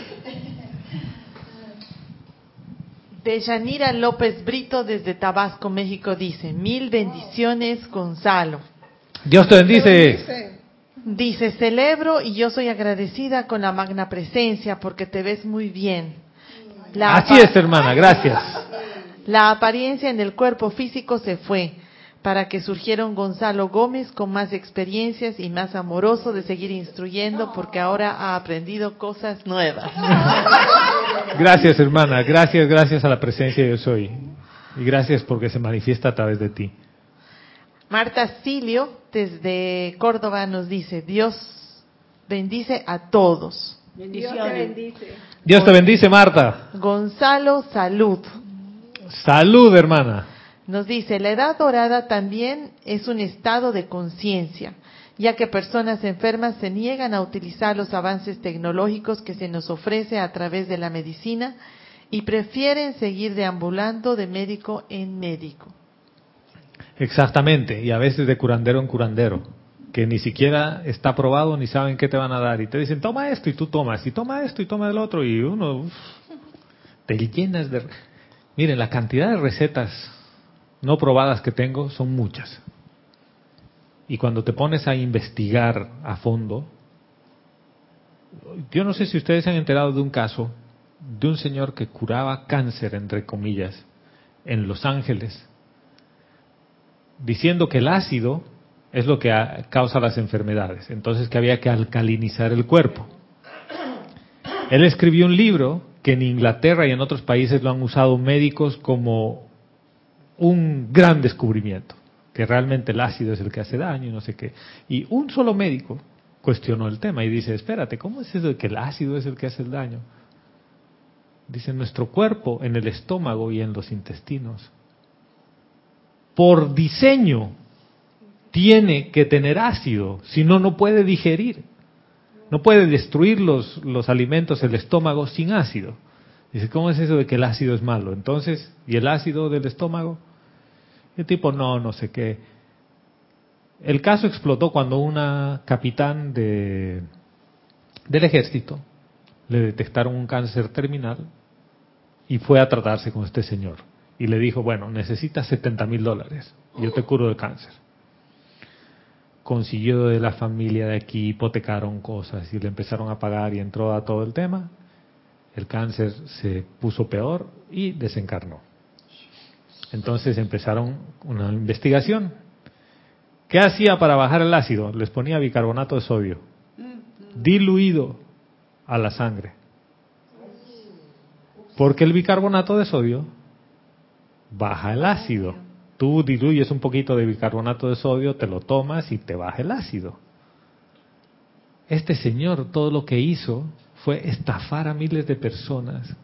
Deyanira López Brito desde Tabasco, México dice, mil bendiciones Gonzalo. Dios te bendice. Dice, celebro y yo soy agradecida con la magna presencia porque te ves muy bien. La Así es, hermana, gracias. La apariencia en el cuerpo físico se fue para que surgieron Gonzalo Gómez con más experiencias y más amoroso de seguir instruyendo porque ahora ha aprendido cosas nuevas. Gracias, hermana. Gracias, gracias a la presencia de yo soy. Y gracias porque se manifiesta a través de ti. Marta Silio desde Córdoba nos dice, Dios bendice a todos. Dios te bendice. Dios te bendice, Marta. Gonzalo, salud. Salud, hermana. Nos dice, la edad dorada también es un estado de conciencia, ya que personas enfermas se niegan a utilizar los avances tecnológicos que se nos ofrece a través de la medicina y prefieren seguir deambulando de médico en médico. Exactamente. Y a veces de curandero en curandero. Que ni siquiera está probado ni saben qué te van a dar. Y te dicen, toma esto y tú tomas. Y toma esto y toma el otro. Y uno uf, te llenas de... Miren, la cantidad de recetas no probadas que tengo son muchas. Y cuando te pones a investigar a fondo, yo no sé si ustedes se han enterado de un caso de un señor que curaba cáncer, entre comillas, en Los Ángeles, diciendo que el ácido es lo que causa las enfermedades, entonces que había que alcalinizar el cuerpo. Él escribió un libro que en Inglaterra y en otros países lo han usado médicos como un gran descubrimiento, que realmente el ácido es el que hace daño y no sé qué. Y un solo médico cuestionó el tema y dice, espérate, ¿cómo es eso de que el ácido es el que hace el daño? Dice, nuestro cuerpo en el estómago y en los intestinos, por diseño, tiene que tener ácido, si no, no puede digerir. No puede destruir los, los alimentos el estómago sin ácido. Dice, ¿cómo es eso de que el ácido es malo? Entonces, ¿y el ácido del estómago? El tipo, no, no sé qué. El caso explotó cuando una capitán de, del ejército le detectaron un cáncer terminal y fue a tratarse con este señor. Y le dijo, bueno, necesitas 70 mil dólares, yo te curo del cáncer. Consiguió de la familia de aquí, hipotecaron cosas y le empezaron a pagar y entró a todo el tema. El cáncer se puso peor y desencarnó. Entonces empezaron una investigación. ¿Qué hacía para bajar el ácido? Les ponía bicarbonato de sodio, diluido a la sangre. Porque el bicarbonato de sodio baja el ácido. Tú diluyes un poquito de bicarbonato de sodio, te lo tomas y te baja el ácido. Este señor todo lo que hizo fue estafar a miles de personas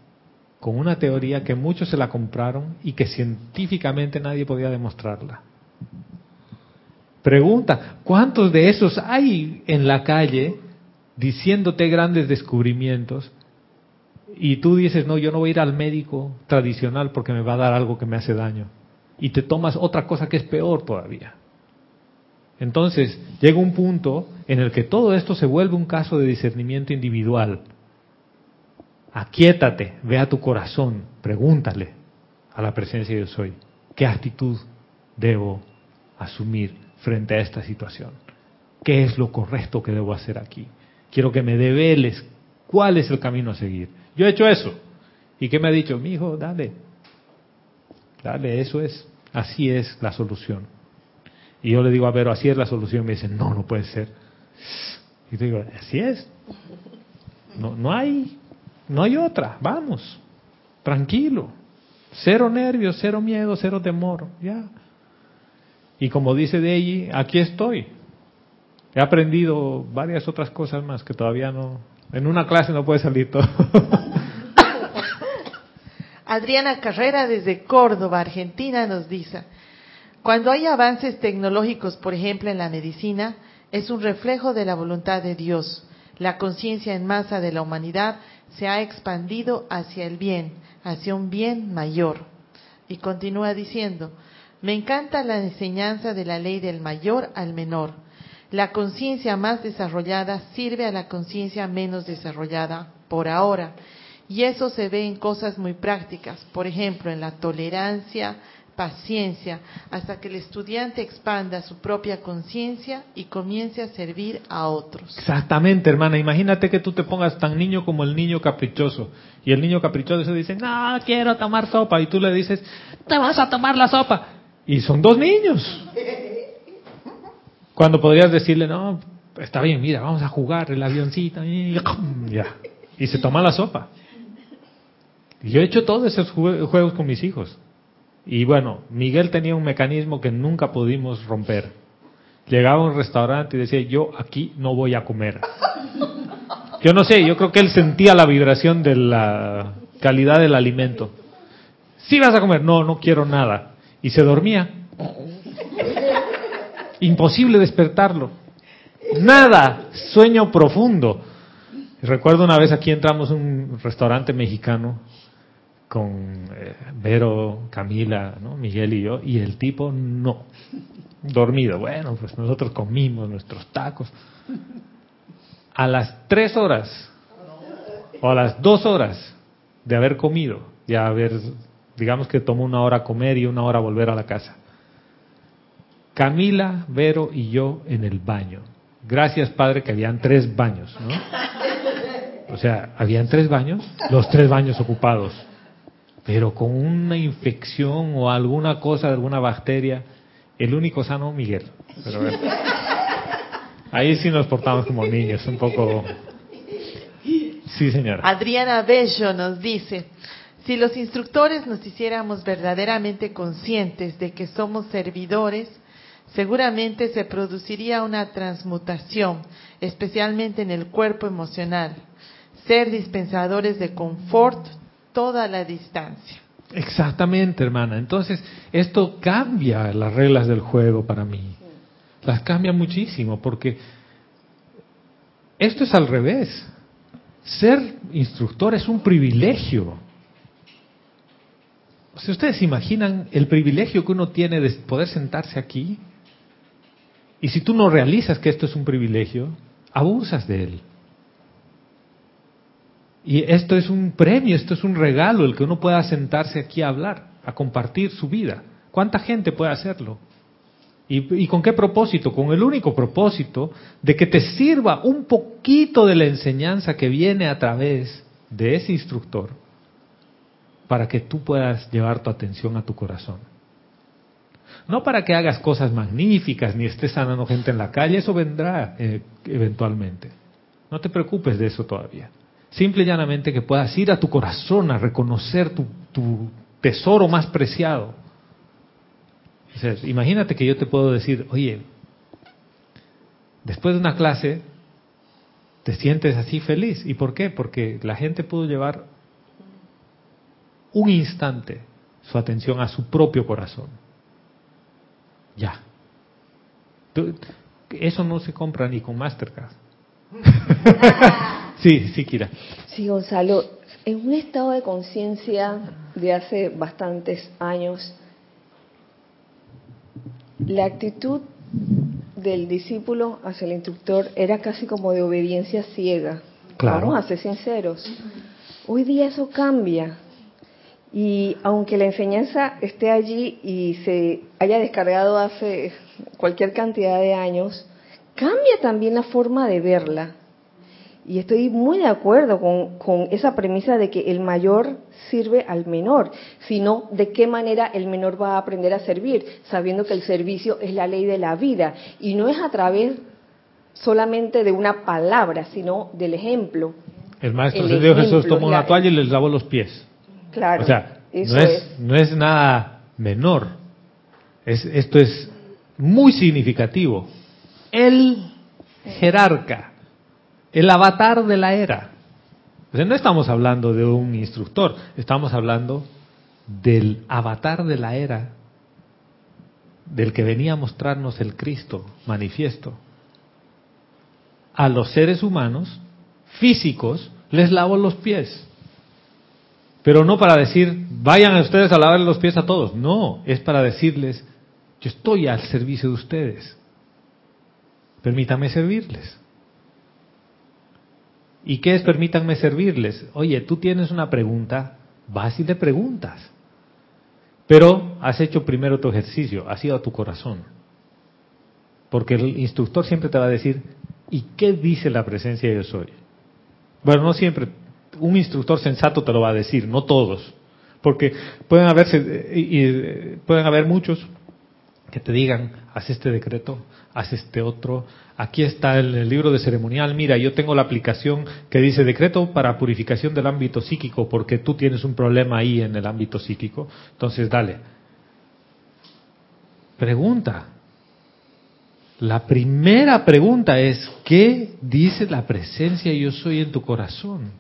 con una teoría que muchos se la compraron y que científicamente nadie podía demostrarla. Pregunta, ¿cuántos de esos hay en la calle diciéndote grandes descubrimientos y tú dices, no, yo no voy a ir al médico tradicional porque me va a dar algo que me hace daño? Y te tomas otra cosa que es peor todavía. Entonces, llega un punto en el que todo esto se vuelve un caso de discernimiento individual. Aquietate, ve a tu corazón, pregúntale a la presencia de yo soy, ¿qué actitud debo asumir frente a esta situación? ¿Qué es lo correcto que debo hacer aquí? Quiero que me develes cuál es el camino a seguir. Yo he hecho eso. ¿Y qué me ha dicho? Mi hijo, dale. Dale, eso es. Así es la solución. Y yo le digo, a ver, así es la solución. Me dice, no, no puede ser. Y te digo, así es. No, no hay, no hay otra. Vamos, tranquilo. Cero nervios, cero miedo, cero temor. Ya. Y como dice Deji, aquí estoy. He aprendido varias otras cosas más que todavía no. En una clase no puede salir todo. Adriana Carrera desde Córdoba, Argentina, nos dice, cuando hay avances tecnológicos, por ejemplo, en la medicina, es un reflejo de la voluntad de Dios. La conciencia en masa de la humanidad se ha expandido hacia el bien, hacia un bien mayor. Y continúa diciendo, me encanta la enseñanza de la ley del mayor al menor. La conciencia más desarrollada sirve a la conciencia menos desarrollada por ahora. Y eso se ve en cosas muy prácticas, por ejemplo, en la tolerancia, paciencia, hasta que el estudiante expanda su propia conciencia y comience a servir a otros. Exactamente, hermana. Imagínate que tú te pongas tan niño como el niño caprichoso. Y el niño caprichoso se dice, no, quiero tomar sopa. Y tú le dices, te vas a tomar la sopa. Y son dos niños. Cuando podrías decirle, no, está bien, mira, vamos a jugar el avioncito. Y, y se toma la sopa. Yo he hecho todos esos juegos con mis hijos. Y bueno, Miguel tenía un mecanismo que nunca pudimos romper. Llegaba a un restaurante y decía, yo aquí no voy a comer. Yo no sé, yo creo que él sentía la vibración de la calidad del alimento. Sí vas a comer, no, no quiero nada. Y se dormía. Imposible despertarlo. Nada, sueño profundo. Recuerdo una vez aquí entramos a un restaurante mexicano con eh, Vero, Camila, ¿no? Miguel y yo, y el tipo no, dormido. Bueno, pues nosotros comimos nuestros tacos. A las tres horas o a las dos horas de haber comido, ya haber, digamos que tomó una hora comer y una hora volver a la casa. Camila, Vero y yo en el baño. Gracias, Padre, que habían tres baños, ¿no? O sea, habían tres baños, los tres baños ocupados pero con una infección o alguna cosa de alguna bacteria, el único sano, Miguel. Pero ahí sí nos portamos como niños, un poco... Sí, señora. Adriana Bello nos dice, si los instructores nos hiciéramos verdaderamente conscientes de que somos servidores, seguramente se produciría una transmutación, especialmente en el cuerpo emocional. Ser dispensadores de confort, toda la distancia. Exactamente, hermana. Entonces, esto cambia las reglas del juego para mí. Las cambia muchísimo porque esto es al revés. Ser instructor es un privilegio. Si ustedes imaginan el privilegio que uno tiene de poder sentarse aquí Y si tú no realizas que esto es un privilegio, abusas de él. Y esto es un premio, esto es un regalo, el que uno pueda sentarse aquí a hablar, a compartir su vida. ¿Cuánta gente puede hacerlo? ¿Y, con qué propósito? Con el único propósito de que te sirva un poquito de la enseñanza que viene a través de ese instructor para que tú puedas llevar tu atención a tu corazón. No para que hagas cosas magníficas ni estés sanando gente en la calle, eso vendrá eh, eventualmente. No te preocupes de eso todavía. Simple y llanamente que puedas ir a tu corazón a reconocer tu, tu tesoro más preciado. imagínate que yo te puedo decir, oye, después de una clase te sientes así feliz. ¿Y por qué? Porque la gente pudo llevar un instante su atención a su propio corazón. Ya. Eso no se compra ni con Mastercard. Sí, sí, Kira. Sí, Gonzalo, en un estado de conciencia de hace bastantes años, la actitud del discípulo hacia el instructor era casi como de obediencia ciega. Claro. Vamos a ser sinceros. Hoy día eso cambia. Y aunque la enseñanza esté allí y se haya descargado hace cualquier cantidad de años, cambia también la forma de verla. Y estoy muy de acuerdo con, esa premisa de que el mayor sirve al menor, sino de qué manera el menor va a aprender a servir, sabiendo que el servicio es la ley de la vida y no es a través solamente de una palabra, sino del ejemplo. El maestro de Dios Jesús tomó una toalla y les lavó los pies. Claro. O sea, no es, no es nada menor. Es, esto es muy significativo. El jerarca el avatar de la era. no estamos hablando de un instructor, estamos hablando del avatar de la era, del que venía a mostrarnos el Cristo manifiesto. A los seres humanos físicos les lavo los pies. Pero no para decir, vayan a ustedes a lavar los pies a todos. No, es para decirles, yo estoy al servicio de ustedes. Permítame servirles. ¿Y qué es? Permítanme servirles. Oye, tú tienes una pregunta, vas y le preguntas. Pero has hecho primero tu ejercicio, has ido a tu corazón. Porque el instructor siempre te va a decir, ¿y qué dice la presencia de yo soy? Bueno, no siempre. Un instructor sensato te lo va a decir, no todos. Porque pueden, haberse, y, pueden haber muchos que te digan, haz este decreto, haz este otro, Aquí está el, libro de ceremonial. Mira, yo tengo la aplicación que dice decreto para purificación del ámbito psíquico, porque tú tienes un problema ahí en el ámbito psíquico. Entonces, dale. Pregunta. La primera pregunta es, ¿qué dice la presencia yo soy en tu corazón?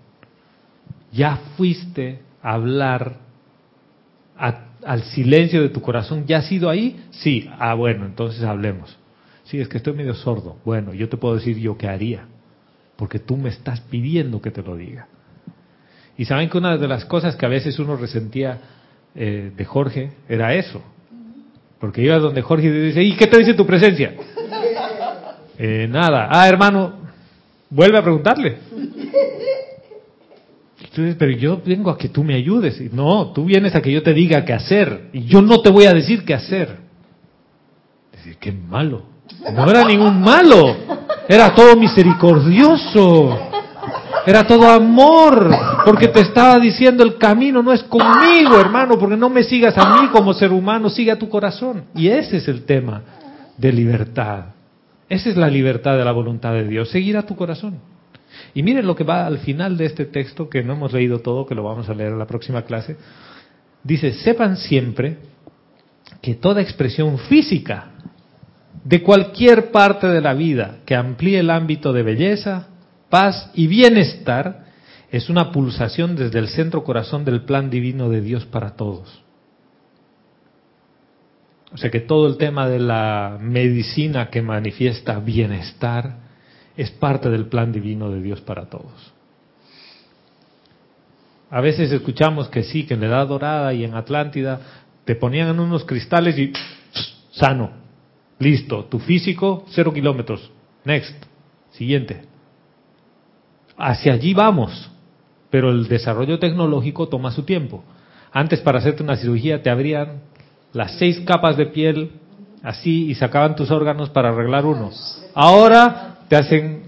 ¿Ya fuiste a hablar al silencio de tu corazón? ¿Ya has ido ahí? Sí. Ah, bueno, entonces hablemos. Sí, es que estoy medio sordo. Bueno, yo te puedo decir yo qué haría, porque tú me estás pidiendo que te lo diga. Y saben que una de las cosas que a veces uno resentía eh, de Jorge era eso. Porque iba donde Jorge y dice, ¿y qué te dice tu presencia? Eh, nada. Ah, hermano, vuelve a preguntarle. Pero yo vengo a que tú me ayudes. No, tú vienes a que yo te diga qué hacer. Y yo no te voy a decir qué hacer. Decir, qué malo. No era ningún malo, era todo misericordioso, era todo amor, porque te estaba diciendo el camino no es conmigo, hermano, porque no me sigas a mí como ser humano, sigue a tu corazón. Y ese es el tema de libertad. Esa es la libertad de la voluntad de Dios, seguir a tu corazón. Y miren lo que va al final de este texto, que no hemos leído todo, que lo vamos a leer en la próxima clase. Dice, sepan siempre que toda expresión física de cualquier parte de la vida que amplíe el ámbito de belleza, paz y bienestar, es una pulsación desde el centro corazón del plan divino de Dios para todos. O sea que todo el tema de la medicina que manifiesta bienestar es parte del plan divino de Dios para todos. A veces escuchamos que sí, que en la Edad Dorada y en Atlántida te ponían en unos cristales y sano Listo, tu físico, cero kilómetros. Next, siguiente. Hacia allí vamos, pero el desarrollo tecnológico toma su tiempo. Antes para hacerte una cirugía te abrían las seis capas de piel así y sacaban tus órganos para arreglar uno. Ahora te hacen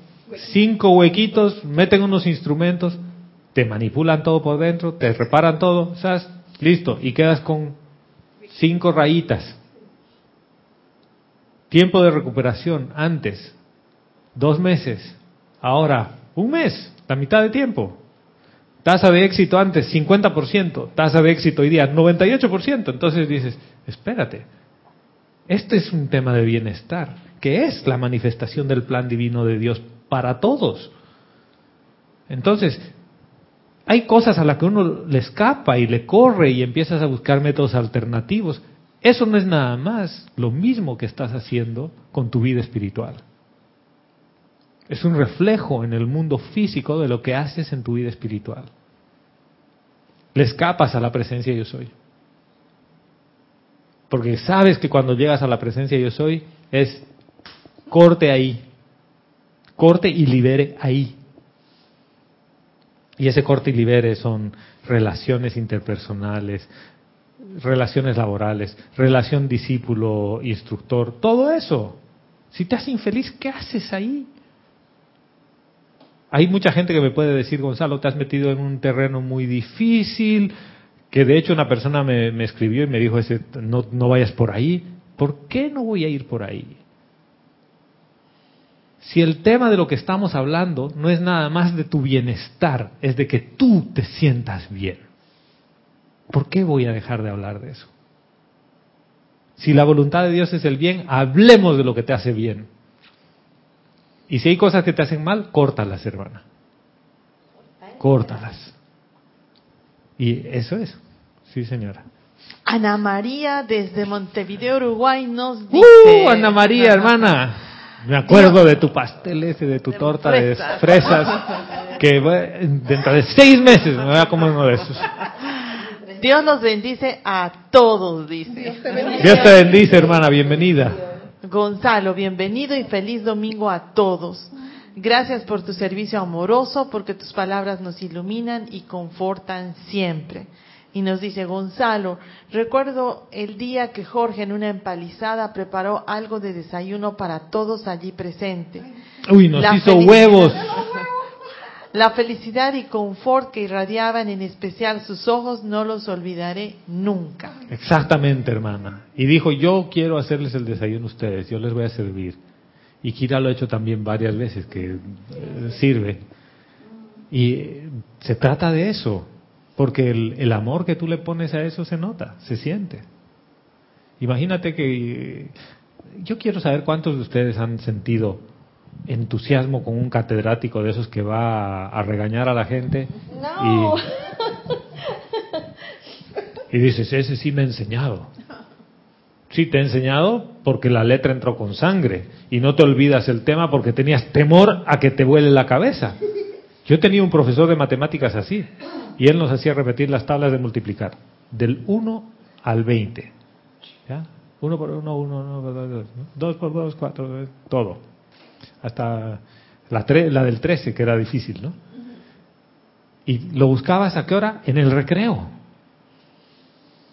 cinco huequitos, meten unos instrumentos, te manipulan todo por dentro, te reparan todo, ¿sabes? Listo, y quedas con cinco rayitas. Tiempo de recuperación antes, dos meses, ahora un mes, la mitad de tiempo. Tasa de éxito antes, 50%, tasa de éxito hoy día, 98%. Entonces dices, espérate, este es un tema de bienestar, que es la manifestación del plan divino de Dios para todos. Entonces, hay cosas a las que uno le escapa y le corre y empiezas a buscar métodos alternativos. Eso no es nada más lo mismo que estás haciendo con tu vida espiritual. Es un reflejo en el mundo físico de lo que haces en tu vida espiritual. Le escapas a la presencia yo soy. Porque sabes que cuando llegas a la presencia yo soy es corte ahí. Corte y libere ahí. Y ese corte y libere son relaciones interpersonales, relaciones laborales, relación discípulo-instructor, todo eso. Si te hace infeliz, ¿qué haces ahí? Hay mucha gente que me puede decir, Gonzalo, te has metido en un terreno muy difícil, que de hecho una persona me, escribió y me dijo, ese, no, no vayas por ahí. ¿Por qué no voy a ir por ahí? Si el tema de lo que estamos hablando no es nada más de tu bienestar, es de que tú te sientas bien. ¿Por qué voy a dejar de hablar de eso? Si la voluntad de Dios es el bien, hablemos de lo que te hace bien. Y si hay cosas que te hacen mal, córtalas, hermana. Córtalas. Y eso es. Sí, señora. Ana María desde Montevideo, Uruguay nos ¡Uh, dice... ¡Uh, Ana María, hermana! Me acuerdo de tu pastel ese, de tu torta de fresas, que dentro de seis meses me voy a comer uno de esos. Dios los bendice a todos, dice. Dios te bendice, hermana, bienvenida. Gonzalo, bienvenido y feliz domingo a todos. Gracias por tu servicio amoroso, porque tus palabras nos iluminan y confortan siempre. Y nos dice Gonzalo, recuerdo el día que Jorge en una empalizada preparó algo de desayuno para todos allí presentes. Uy, nos hizo huevos. La felicidad y confort que irradiaban en especial sus ojos no los olvidaré nunca. Exactamente, hermana. Y dijo, yo quiero hacerles el desayuno a ustedes, yo les voy a servir. Y Kira lo ha hecho también varias veces, que eh, sirve. Y se trata de eso. Porque el, amor que tú le pones a eso se nota, se siente. Imagínate que yo quiero saber cuántos de ustedes han sentido entusiasmo con un catedrático de esos que va a, regañar a la gente no. y, y dices, ese sí me ha enseñado. Sí, te ha enseñado porque la letra entró con sangre y no te olvidas el tema porque tenías temor a que te vuele la cabeza. Yo tenía un profesor de matemáticas así. Y él nos hacía repetir las tablas de multiplicar, del 1 al 20. ¿Ya? 1 por 1, 1, 1 2 por 2, 4, todo. Hasta la, la del 13, que era difícil, ¿no? Y lo buscabas a qué hora? En el recreo.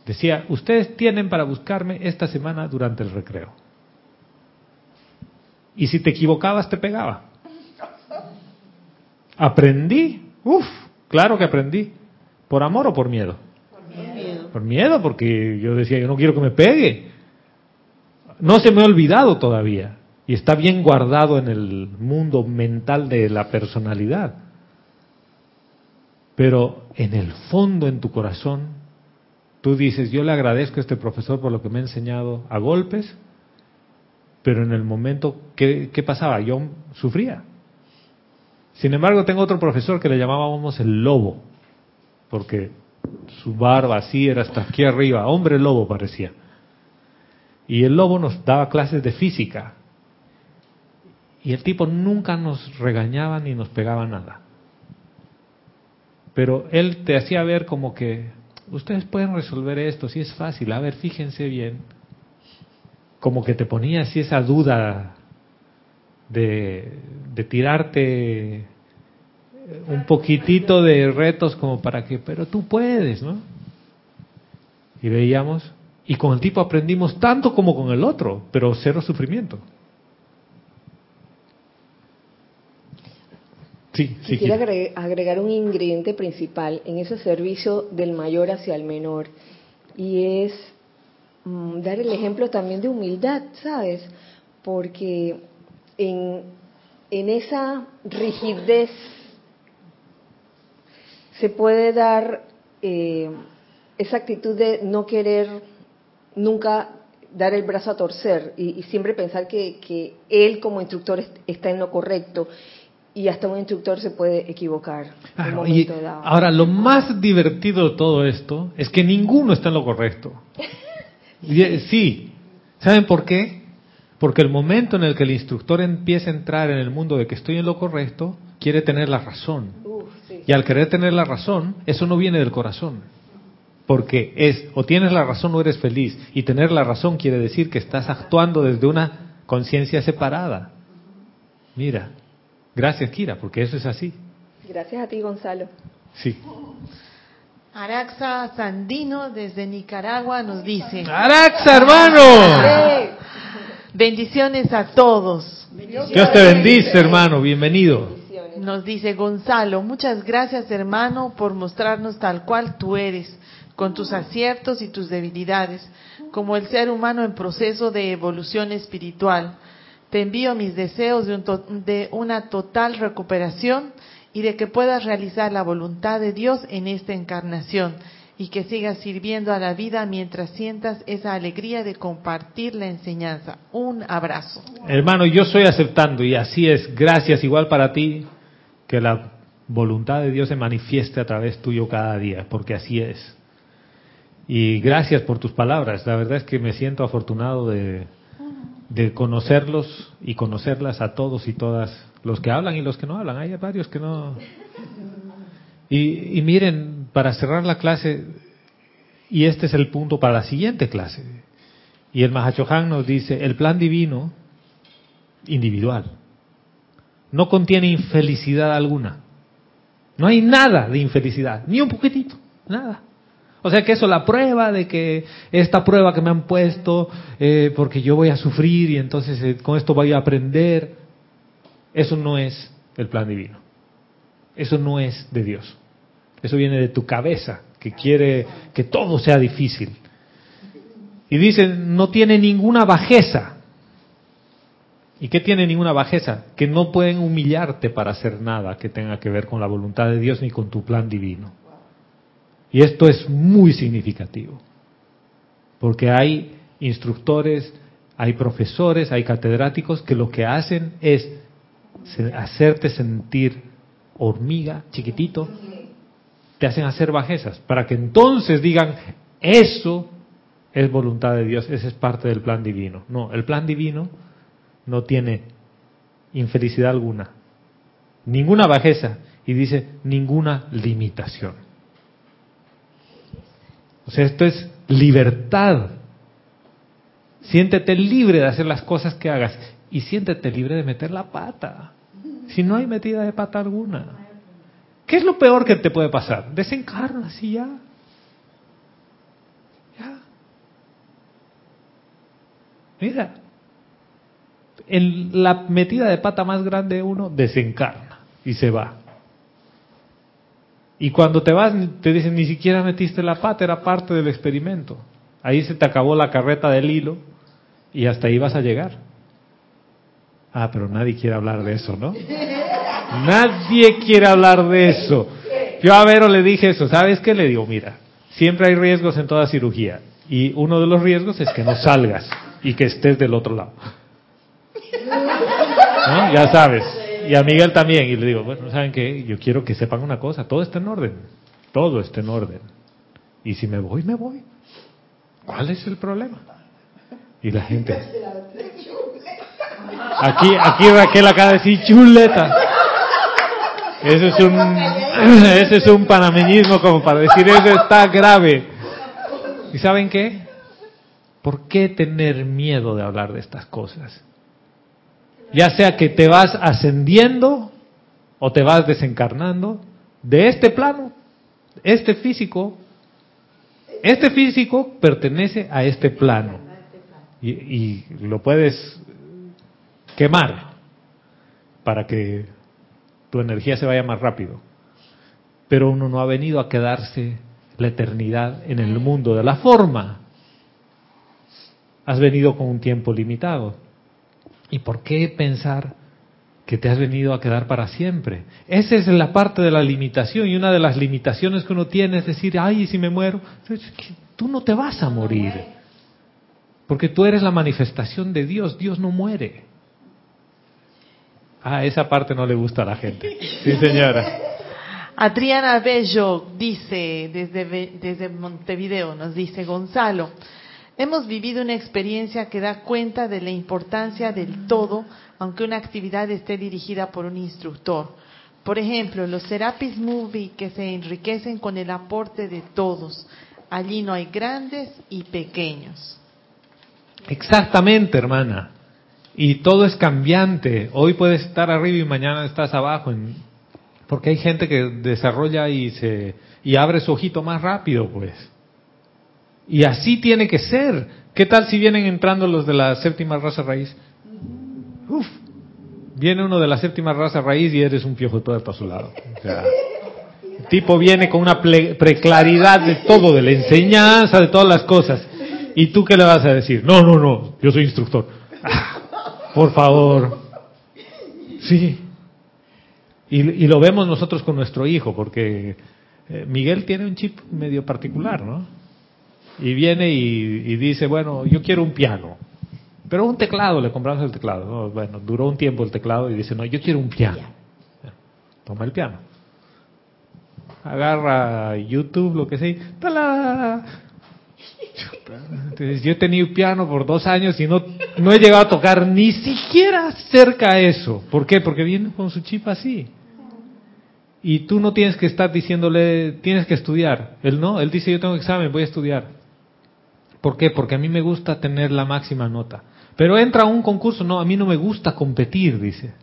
Decía, ustedes tienen para buscarme esta semana durante el recreo. Y si te equivocabas, te pegaba. Aprendí, uff, Claro que aprendí. ¿Por amor o por miedo? Por miedo. Por miedo, porque yo decía, yo no quiero que me pegue. No se me ha olvidado todavía. Y está bien guardado en el mundo mental de la personalidad. Pero en el fondo, en tu corazón, tú dices, yo le agradezco a este profesor por lo que me ha enseñado a golpes, pero en el momento, ¿qué, pasaba? Yo sufría. Sin embargo, tengo otro profesor que le llamábamos el lobo, porque su barba así era hasta aquí arriba, hombre lobo parecía. Y el lobo nos daba clases de física. Y el tipo nunca nos regañaba ni nos pegaba nada. Pero él te hacía ver como que ustedes pueden resolver esto, si es fácil, a ver, fíjense bien. como que te ponía así esa duda de, de tirarte un poquitito de retos como para que, pero tú puedes, ¿no? Y veíamos, y con el tipo aprendimos tanto como con el otro, pero cero sufrimiento. Sí, sí. Quisiera agregar un ingrediente principal en ese servicio del mayor hacia el menor y es mm, dar el ejemplo también de humildad, ¿sabes? Porque en, en esa rigidez se puede dar eh, esa actitud de no querer nunca dar el brazo a torcer y, y siempre pensar que, que él como instructor est- está en lo correcto y hasta un instructor se puede equivocar Claro, y dado. ahora lo más divertido de todo esto es que ninguno está en lo correcto. Eh, Sí, ¿saben por qué? Porque el momento en el que el instructor empieza a entrar en el mundo de que estoy en lo correcto, quiere tener la razón. Y al querer tener la razón, eso no viene del corazón. Porque es, o tienes la razón o eres feliz. Y tener la razón quiere decir que estás actuando desde una conciencia separada. Mira, gracias Kira, porque eso es así. Gracias a ti, Gonzalo. Sí. Araxa Sandino desde Nicaragua nos dice, ¡Araxa, hermano! Bendiciones a todos. Dios te bendice, hermano. Bienvenido. Nos dice Gonzalo, muchas gracias hermano por mostrarnos tal cual tú eres, con tus aciertos y tus debilidades, como el ser humano en proceso de evolución espiritual. Te envío mis deseos de, un to- de una total recuperación y de que puedas realizar la voluntad de Dios en esta encarnación y que sigas sirviendo a la vida mientras sientas esa alegría de compartir la enseñanza. Un abrazo. Hermano, yo estoy aceptando y así es. Gracias igual para ti que la voluntad de Dios se manifieste a través tuyo cada día, porque así es. Y gracias por tus palabras. La verdad es que me siento afortunado de, conocerlos y conocerlas a todos y todas, los que hablan y los que no hablan. Hay varios que no. Y, y miren, para cerrar la clase, y este es el punto para la siguiente clase. Y el Mahachohan nos dice, el plan divino individual no contiene infelicidad alguna. No hay nada de infelicidad, ni un poquitito, nada. O sea que eso, la prueba de que esta prueba que me han puesto, eh, porque yo voy a sufrir y entonces eh, con esto voy a aprender, eso no es el plan divino. Eso no es de Dios. Eso viene de tu cabeza, que quiere que todo sea difícil. Y dice, no tiene ninguna bajeza. ¿Y qué tiene ninguna bajeza? Que no pueden humillarte para hacer nada que tenga que ver con la voluntad de Dios ni con tu plan divino. Y esto es muy significativo. Porque hay instructores, hay profesores, hay catedráticos que lo que hacen es hacerte sentir hormiga, chiquitito, te hacen hacer bajezas, para que entonces digan, eso es voluntad de Dios, ese es parte del plan divino. No, el plan divino no tiene infelicidad alguna, ninguna bajeza, y dice ninguna limitación. O sea, esto es libertad. Siéntete libre de hacer las cosas que hagas y siéntete libre de meter la pata. Si no hay metida de pata alguna. ¿Qué es lo peor que te puede pasar? Desencarnas y ya. Ya. Mira, en la metida de pata más grande uno desencarna y se va. Y cuando te vas te dicen ni siquiera metiste la pata, era parte del experimento. Ahí se te acabó la carreta del hilo y hasta ahí vas a llegar. Ah, pero nadie quiere hablar de eso, ¿no? Nadie quiere hablar de eso. Yo a Vero le dije eso, ¿sabes qué? Le digo, mira, siempre hay riesgos en toda cirugía y uno de los riesgos es que no salgas y que estés del otro lado. ¿No? Ya sabes. Y a Miguel también. Y le digo, bueno, ¿saben qué? Yo quiero que sepan una cosa, todo está en orden. Todo está en orden. Y si me voy, me voy. ¿Cuál es el problema? Y la gente... Aquí, aquí Raquel acaba de decir chuleta. Eso es un, ese es un panameñismo como para decir eso está grave. ¿Y saben qué? ¿Por qué tener miedo de hablar de estas cosas? Ya sea que te vas ascendiendo o te vas desencarnando de este plano, este físico, este físico pertenece a este plano y, lo puedes quemar para que tu energía se vaya más rápido. Pero uno no ha venido a quedarse la eternidad en el mundo de la forma. Has venido con un tiempo limitado. ¿Y por qué pensar que te has venido a quedar para siempre? Esa es la parte de la limitación y una de las limitaciones que uno tiene es decir, ay, ¿y si me muero? Tú no te vas a morir. Porque tú eres la manifestación de Dios. Dios no muere. Ah, esa parte no le gusta a la gente. Sí, señora. Adriana Bello dice desde, desde Montevideo, nos dice Gonzalo, hemos vivido una experiencia que da cuenta de la importancia del todo, aunque una actividad esté dirigida por un instructor. Por ejemplo, los Serapis Movie que se enriquecen con el aporte de todos. Allí no hay grandes y pequeños. Exactamente, hermana. Y todo es cambiante. Hoy puedes estar arriba y mañana estás abajo. porque hay gente que desarrolla y se y abre su ojito más rápido, pues. Y así tiene que ser. ¿Qué tal si vienen entrando los de la séptima raza raíz? Uf, viene uno de la séptima raza raíz y eres un piojo todo a su lado. el tipo viene con una preclaridad de todo, de la enseñanza, de todas las cosas. ¿Y tú qué le vas a decir? No, no, no, yo soy instructor. Por favor. Sí. Y, lo vemos nosotros con nuestro hijo, porque eh, Miguel tiene un chip medio particular, ¿no? Y viene y, dice, bueno, yo quiero un piano. Pero un teclado, le compramos el teclado. Bueno, duró un tiempo el teclado y dice, no, yo quiero un piano. Toma el piano. Agarra YouTube, lo que sea. Entonces, yo he tenido piano por dos años y no, no he llegado a tocar ni siquiera cerca a eso. ¿Por qué? Porque viene con su chip así. Y tú no tienes que estar diciéndole, tienes que estudiar. Él no, él dice, yo tengo examen, voy a estudiar. ¿Por qué? Porque a mí me gusta tener la máxima nota. Pero entra a un concurso, no, a mí no me gusta competir, dice.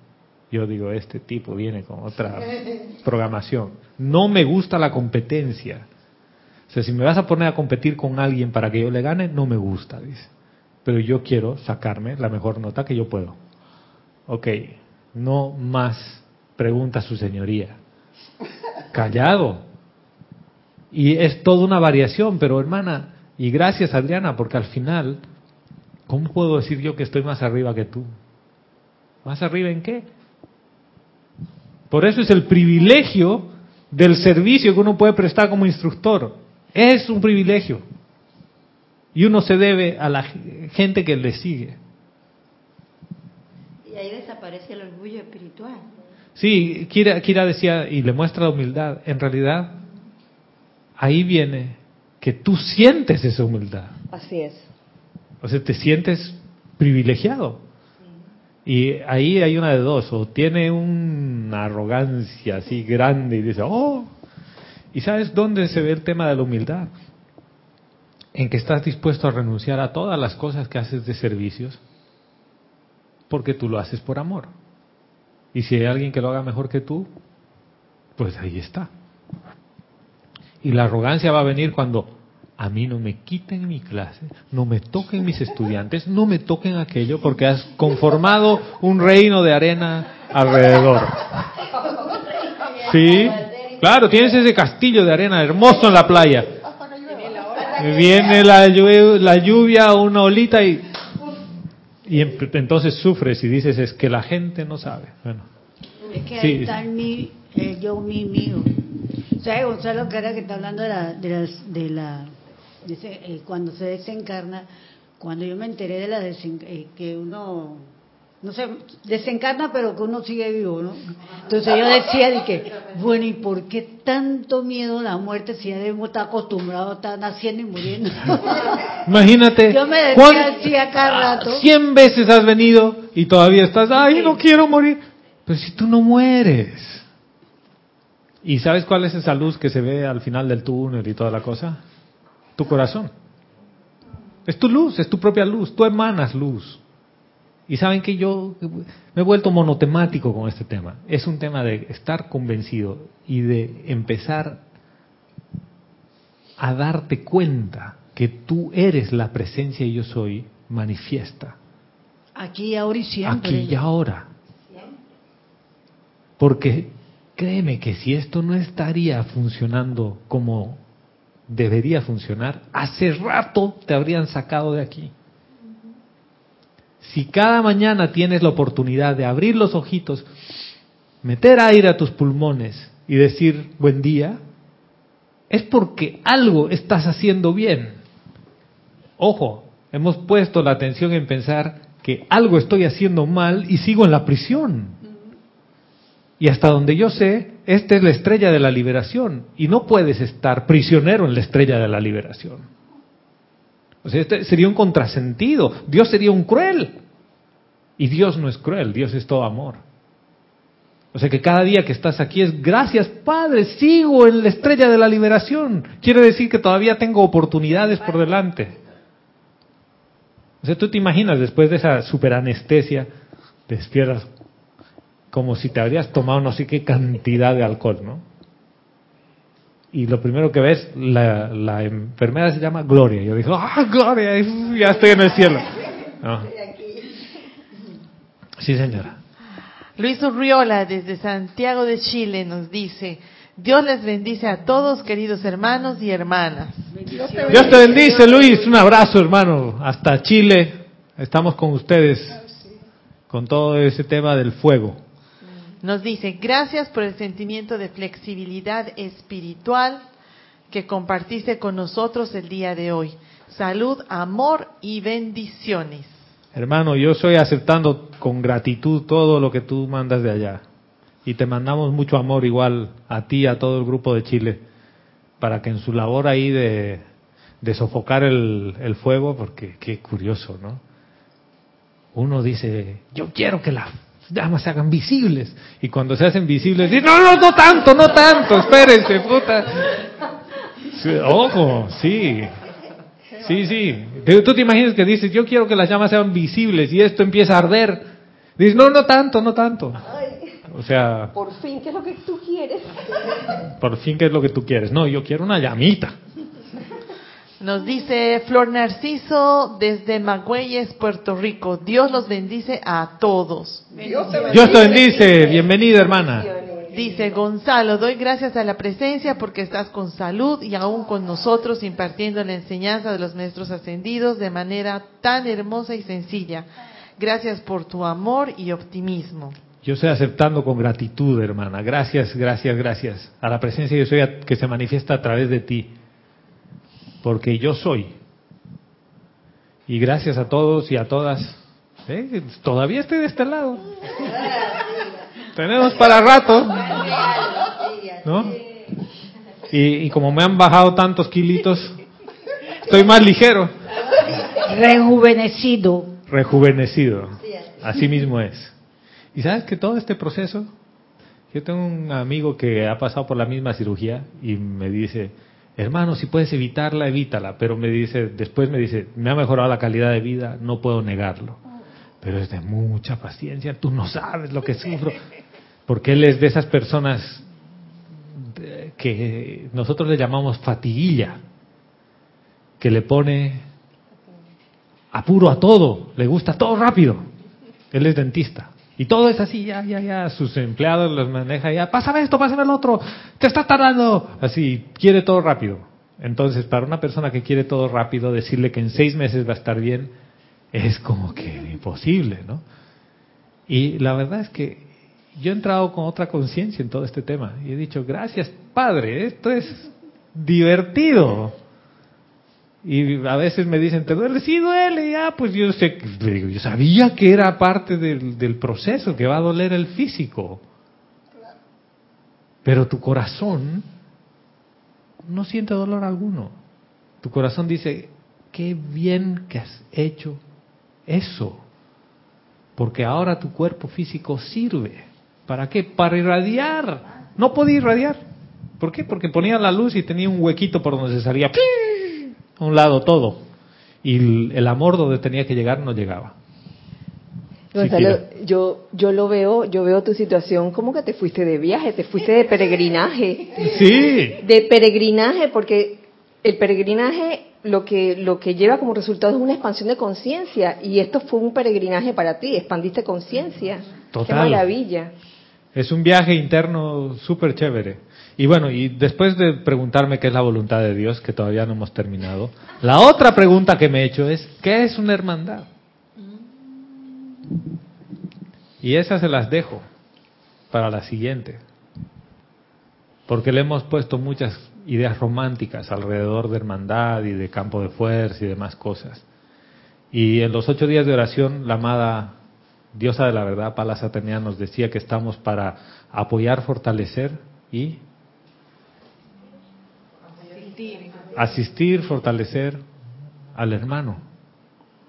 Yo digo, este tipo viene con otra programación. No me gusta la competencia. O sea, si me vas a poner a competir con alguien para que yo le gane, no me gusta, dice. Pero yo quiero sacarme la mejor nota que yo puedo. Ok, no más pregunta su señoría. Callado. Y es toda una variación, pero hermana, y gracias Adriana, porque al final, ¿cómo puedo decir yo que estoy más arriba que tú? ¿Más arriba en qué? Por eso es el privilegio del servicio que uno puede prestar como instructor. Es un privilegio. Y uno se debe a la gente que le sigue. Y ahí desaparece el orgullo espiritual. Sí, Kira, decía, y le muestra humildad, en realidad, ahí viene que tú sientes esa humildad. Así es. O sea, te sientes privilegiado. Y ahí hay una de dos, o tiene una arrogancia así grande y dice, oh, ¿Y sabes dónde se ve el tema de la humildad? En que estás dispuesto a renunciar a todas las cosas que haces de servicios porque tú lo haces por amor. Y si hay alguien que lo haga mejor que tú, pues ahí está. Y la arrogancia va a venir cuando a mí no me quiten mi clase, no me toquen mis estudiantes, no me toquen aquello, porque has conformado un reino de arena alrededor. ¿Sí? Claro, tienes ese castillo de arena hermoso en la playa. Viene la lluvia, la lluvia una olita y, y entonces sufres y dices, es que la gente no sabe. Bueno, es que ahí está mi, el yo mi mío. ¿Sabes, Gonzalo Cara, que está hablando de la, de, las, de la, eh, cuando se desencarna, cuando yo me enteré de la eh, que uno no sé, desencarna, pero que uno sigue vivo, ¿no? Entonces yo decía, de que, bueno, ¿y por qué tanto miedo a la muerte si ya debemos estar acostumbrados a estar naciendo y muriendo? Imagínate. Yo me decía así a cada rato. Cien veces has venido y todavía estás, ay, no quiero morir. Pero si tú no mueres. ¿Y sabes cuál es esa luz que se ve al final del túnel y toda la cosa? Tu corazón. Es tu luz, es tu propia luz, tú emanas luz. Y saben que yo me he vuelto monotemático con este tema. Es un tema de estar convencido y de empezar a darte cuenta que tú eres la presencia y yo soy manifiesta. Aquí, ahora y siempre. Aquí y ahora. Porque créeme que si esto no estaría funcionando como debería funcionar, hace rato te habrían sacado de aquí. Si cada mañana tienes la oportunidad de abrir los ojitos, meter aire a tus pulmones y decir buen día, es porque algo estás haciendo bien. Ojo, hemos puesto la atención en pensar que algo estoy haciendo mal y sigo en la prisión. Y hasta donde yo sé, esta es la estrella de la liberación y no puedes estar prisionero en la estrella de la liberación. O sea, este sería un contrasentido. Dios sería un cruel. Y Dios no es cruel, Dios es todo amor. O sea que cada día que estás aquí es gracias Padre, sigo en la estrella de la liberación. Quiere decir que todavía tengo oportunidades por delante. O sea, tú te imaginas después de esa superanestesia, despiertas como si te habrías tomado no sé qué cantidad de alcohol, ¿no? Y lo primero que ves, la, la enfermera se llama Gloria. Yo digo, ¡ah, Gloria! Ya estoy en el cielo. No. Sí, señora. Luis Urriola, desde Santiago de Chile, nos dice, Dios les bendice a todos, queridos hermanos y hermanas. Dios te bendice, Luis. Un abrazo, hermano. Hasta Chile. Estamos con ustedes con todo ese tema del fuego. Nos dice, gracias por el sentimiento de flexibilidad espiritual que compartiste con nosotros el día de hoy. Salud, amor y bendiciones. Hermano, yo estoy aceptando con gratitud todo lo que tú mandas de allá. Y te mandamos mucho amor igual a ti, a todo el grupo de Chile, para que en su labor ahí de, sofocar el, el fuego, porque qué curioso, ¿no? Uno dice, yo quiero que las llamas se hagan visibles. Y cuando se hacen visibles, dice, no, no, no tanto, no tanto, espérense, puta. Ojo, sí. Sí, sí. Tú te imaginas que dices, yo quiero que las llamas sean visibles y esto empieza a arder. Dices, no, no tanto, no tanto. O sea, Por fin, ¿qué es lo que tú quieres? por fin, ¿qué es lo que tú quieres? No, yo quiero una llamita. Nos dice Flor Narciso desde Magüeyes, Puerto Rico. Dios los bendice a todos. Dios te Dios te bendice. Bienvenida, hermana. Dice Gonzalo, doy gracias a la presencia porque estás con salud y aún con nosotros impartiendo la enseñanza de los maestros ascendidos de manera tan hermosa y sencilla. Gracias por tu amor y optimismo. Yo estoy aceptando con gratitud, hermana. Gracias, gracias, gracias. A la presencia yo soy a- que se manifiesta a través de ti. Porque yo soy. Y gracias a todos y a todas. ¿Eh? Todavía estoy de este lado. Tenemos para rato. ¿No? Y, y como me han bajado tantos kilitos, estoy más ligero. Rejuvenecido. rejuvenecido. Así mismo es. Y sabes que todo este proceso, yo tengo un amigo que ha pasado por la misma cirugía y me dice, hermano, si puedes evitarla, evítala. Pero me dice, después me dice, me ha mejorado la calidad de vida, no puedo negarlo. Pero es de mucha paciencia, tú no sabes lo que sufro. Porque él es de esas personas que nosotros le llamamos fatiguilla, que le pone apuro a todo, le gusta todo rápido. Él es dentista. Y todo es así, ya, ya, ya, sus empleados los maneja, ya, pásame esto, pásame el otro, te estás tardando. Así, quiere todo rápido. Entonces, para una persona que quiere todo rápido, decirle que en seis meses va a estar bien, es como que imposible, ¿no? Y la verdad es que yo he entrado con otra conciencia en todo este tema y he dicho, gracias Padre, esto es divertido. Y a veces me dicen, ¿te duele? Sí, duele, ya, pues yo sé, yo sabía que era parte del, del proceso, que va a doler el físico. Pero tu corazón no siente dolor alguno. Tu corazón dice, qué bien que has hecho eso. Porque ahora tu cuerpo físico sirve. ¿Para qué? Para irradiar. No podía irradiar. ¿Por qué? Porque ponía la luz y tenía un huequito por donde se salía. A un lado todo. y el, amor donde tenía que llegar no llegaba. Gonzalo, yo, yo lo veo, yo veo tu situación como que te fuiste de viaje, te fuiste de peregrinaje. Sí, de peregrinaje, porque el peregrinaje lo que lo que lleva como resultado es una expansión de conciencia y esto fue un peregrinaje para ti, expandiste conciencia. Qué Total. maravilla. es un viaje interno súper chévere. Y bueno, y después de preguntarme qué es la voluntad de Dios, que todavía no hemos terminado, la otra pregunta que me he hecho es, ¿qué es una hermandad? Y esas se las dejo para la siguiente. Porque le hemos puesto muchas ideas románticas alrededor de hermandad y de campo de fuerza y demás cosas. Y en los ocho días de oración, la amada diosa de la verdad, Palas Atenea, nos decía que estamos para apoyar, fortalecer y asistir, fortalecer al hermano,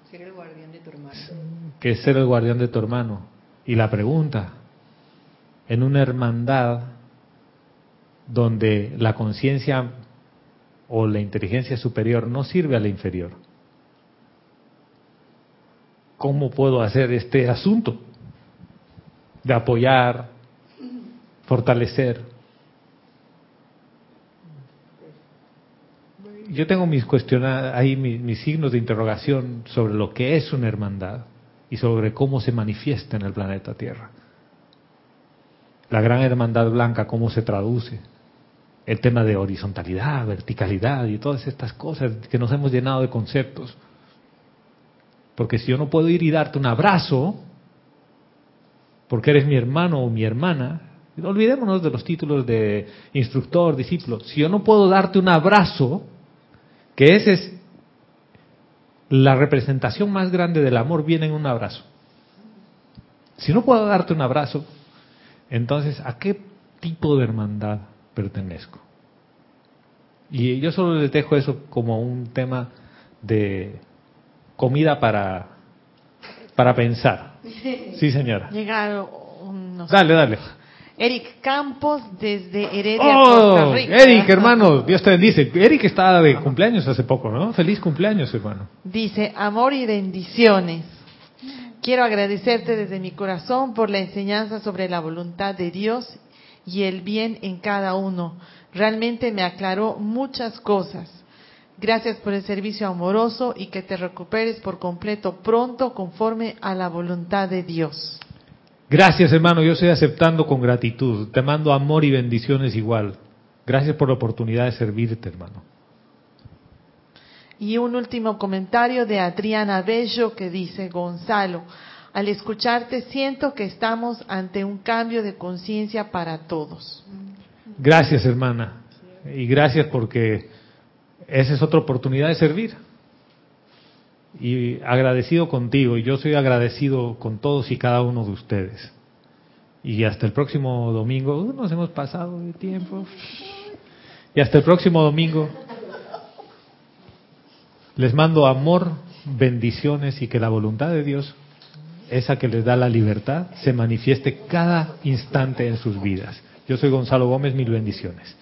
Ser el guardián de tu hermano. que es ser el guardián de tu hermano. Y la pregunta, en una hermandad donde la conciencia o la inteligencia superior no sirve a la inferior, ¿cómo puedo hacer este asunto de apoyar, fortalecer? Yo tengo mis cuestiona ahí mis, mis signos de interrogación sobre lo que es una hermandad y sobre cómo se manifiesta en el planeta Tierra. La gran hermandad blanca, cómo se traduce. El tema de horizontalidad, verticalidad y todas estas cosas que nos hemos llenado de conceptos. Porque si yo no puedo ir y darte un abrazo, porque eres mi hermano o mi hermana, olvidémonos de los títulos de instructor, discípulo. Si yo no puedo darte un abrazo, que ese es la representación más grande del amor, viene en un abrazo. Si no puedo darte un abrazo, entonces, ¿a qué tipo de hermandad pertenezco? Y yo solo les dejo eso como un tema de comida para, para pensar. Sí, señora. Llegaron unos... Dale, dale. Eric Campos desde Heredia, Costa Oh, Rica. Eric, hermano, Dios te bendice. Eric estaba de cumpleaños hace poco, ¿no? Feliz cumpleaños, hermano. Dice, amor y bendiciones. Quiero agradecerte desde mi corazón por la enseñanza sobre la voluntad de Dios y el bien en cada uno. Realmente me aclaró muchas cosas. Gracias por el servicio amoroso y que te recuperes por completo pronto conforme a la voluntad de Dios. Gracias, hermano. Yo estoy aceptando con gratitud. Te mando amor y bendiciones igual. Gracias por la oportunidad de servirte, hermano. Y un último comentario de Adriana Bello que dice, Gonzalo, al escucharte siento que estamos ante un cambio de conciencia para todos. Gracias, hermana. Y gracias porque esa es otra oportunidad de servir. Y agradecido contigo. Y yo soy agradecido con todos y cada uno de ustedes. Y hasta el próximo domingo. Uh, nos hemos pasado de tiempo. Y hasta el próximo domingo. Les mando amor, bendiciones y que la voluntad de Dios, esa que les da la libertad, se manifieste cada instante en sus vidas. Yo soy Gonzalo Gómez, mil bendiciones.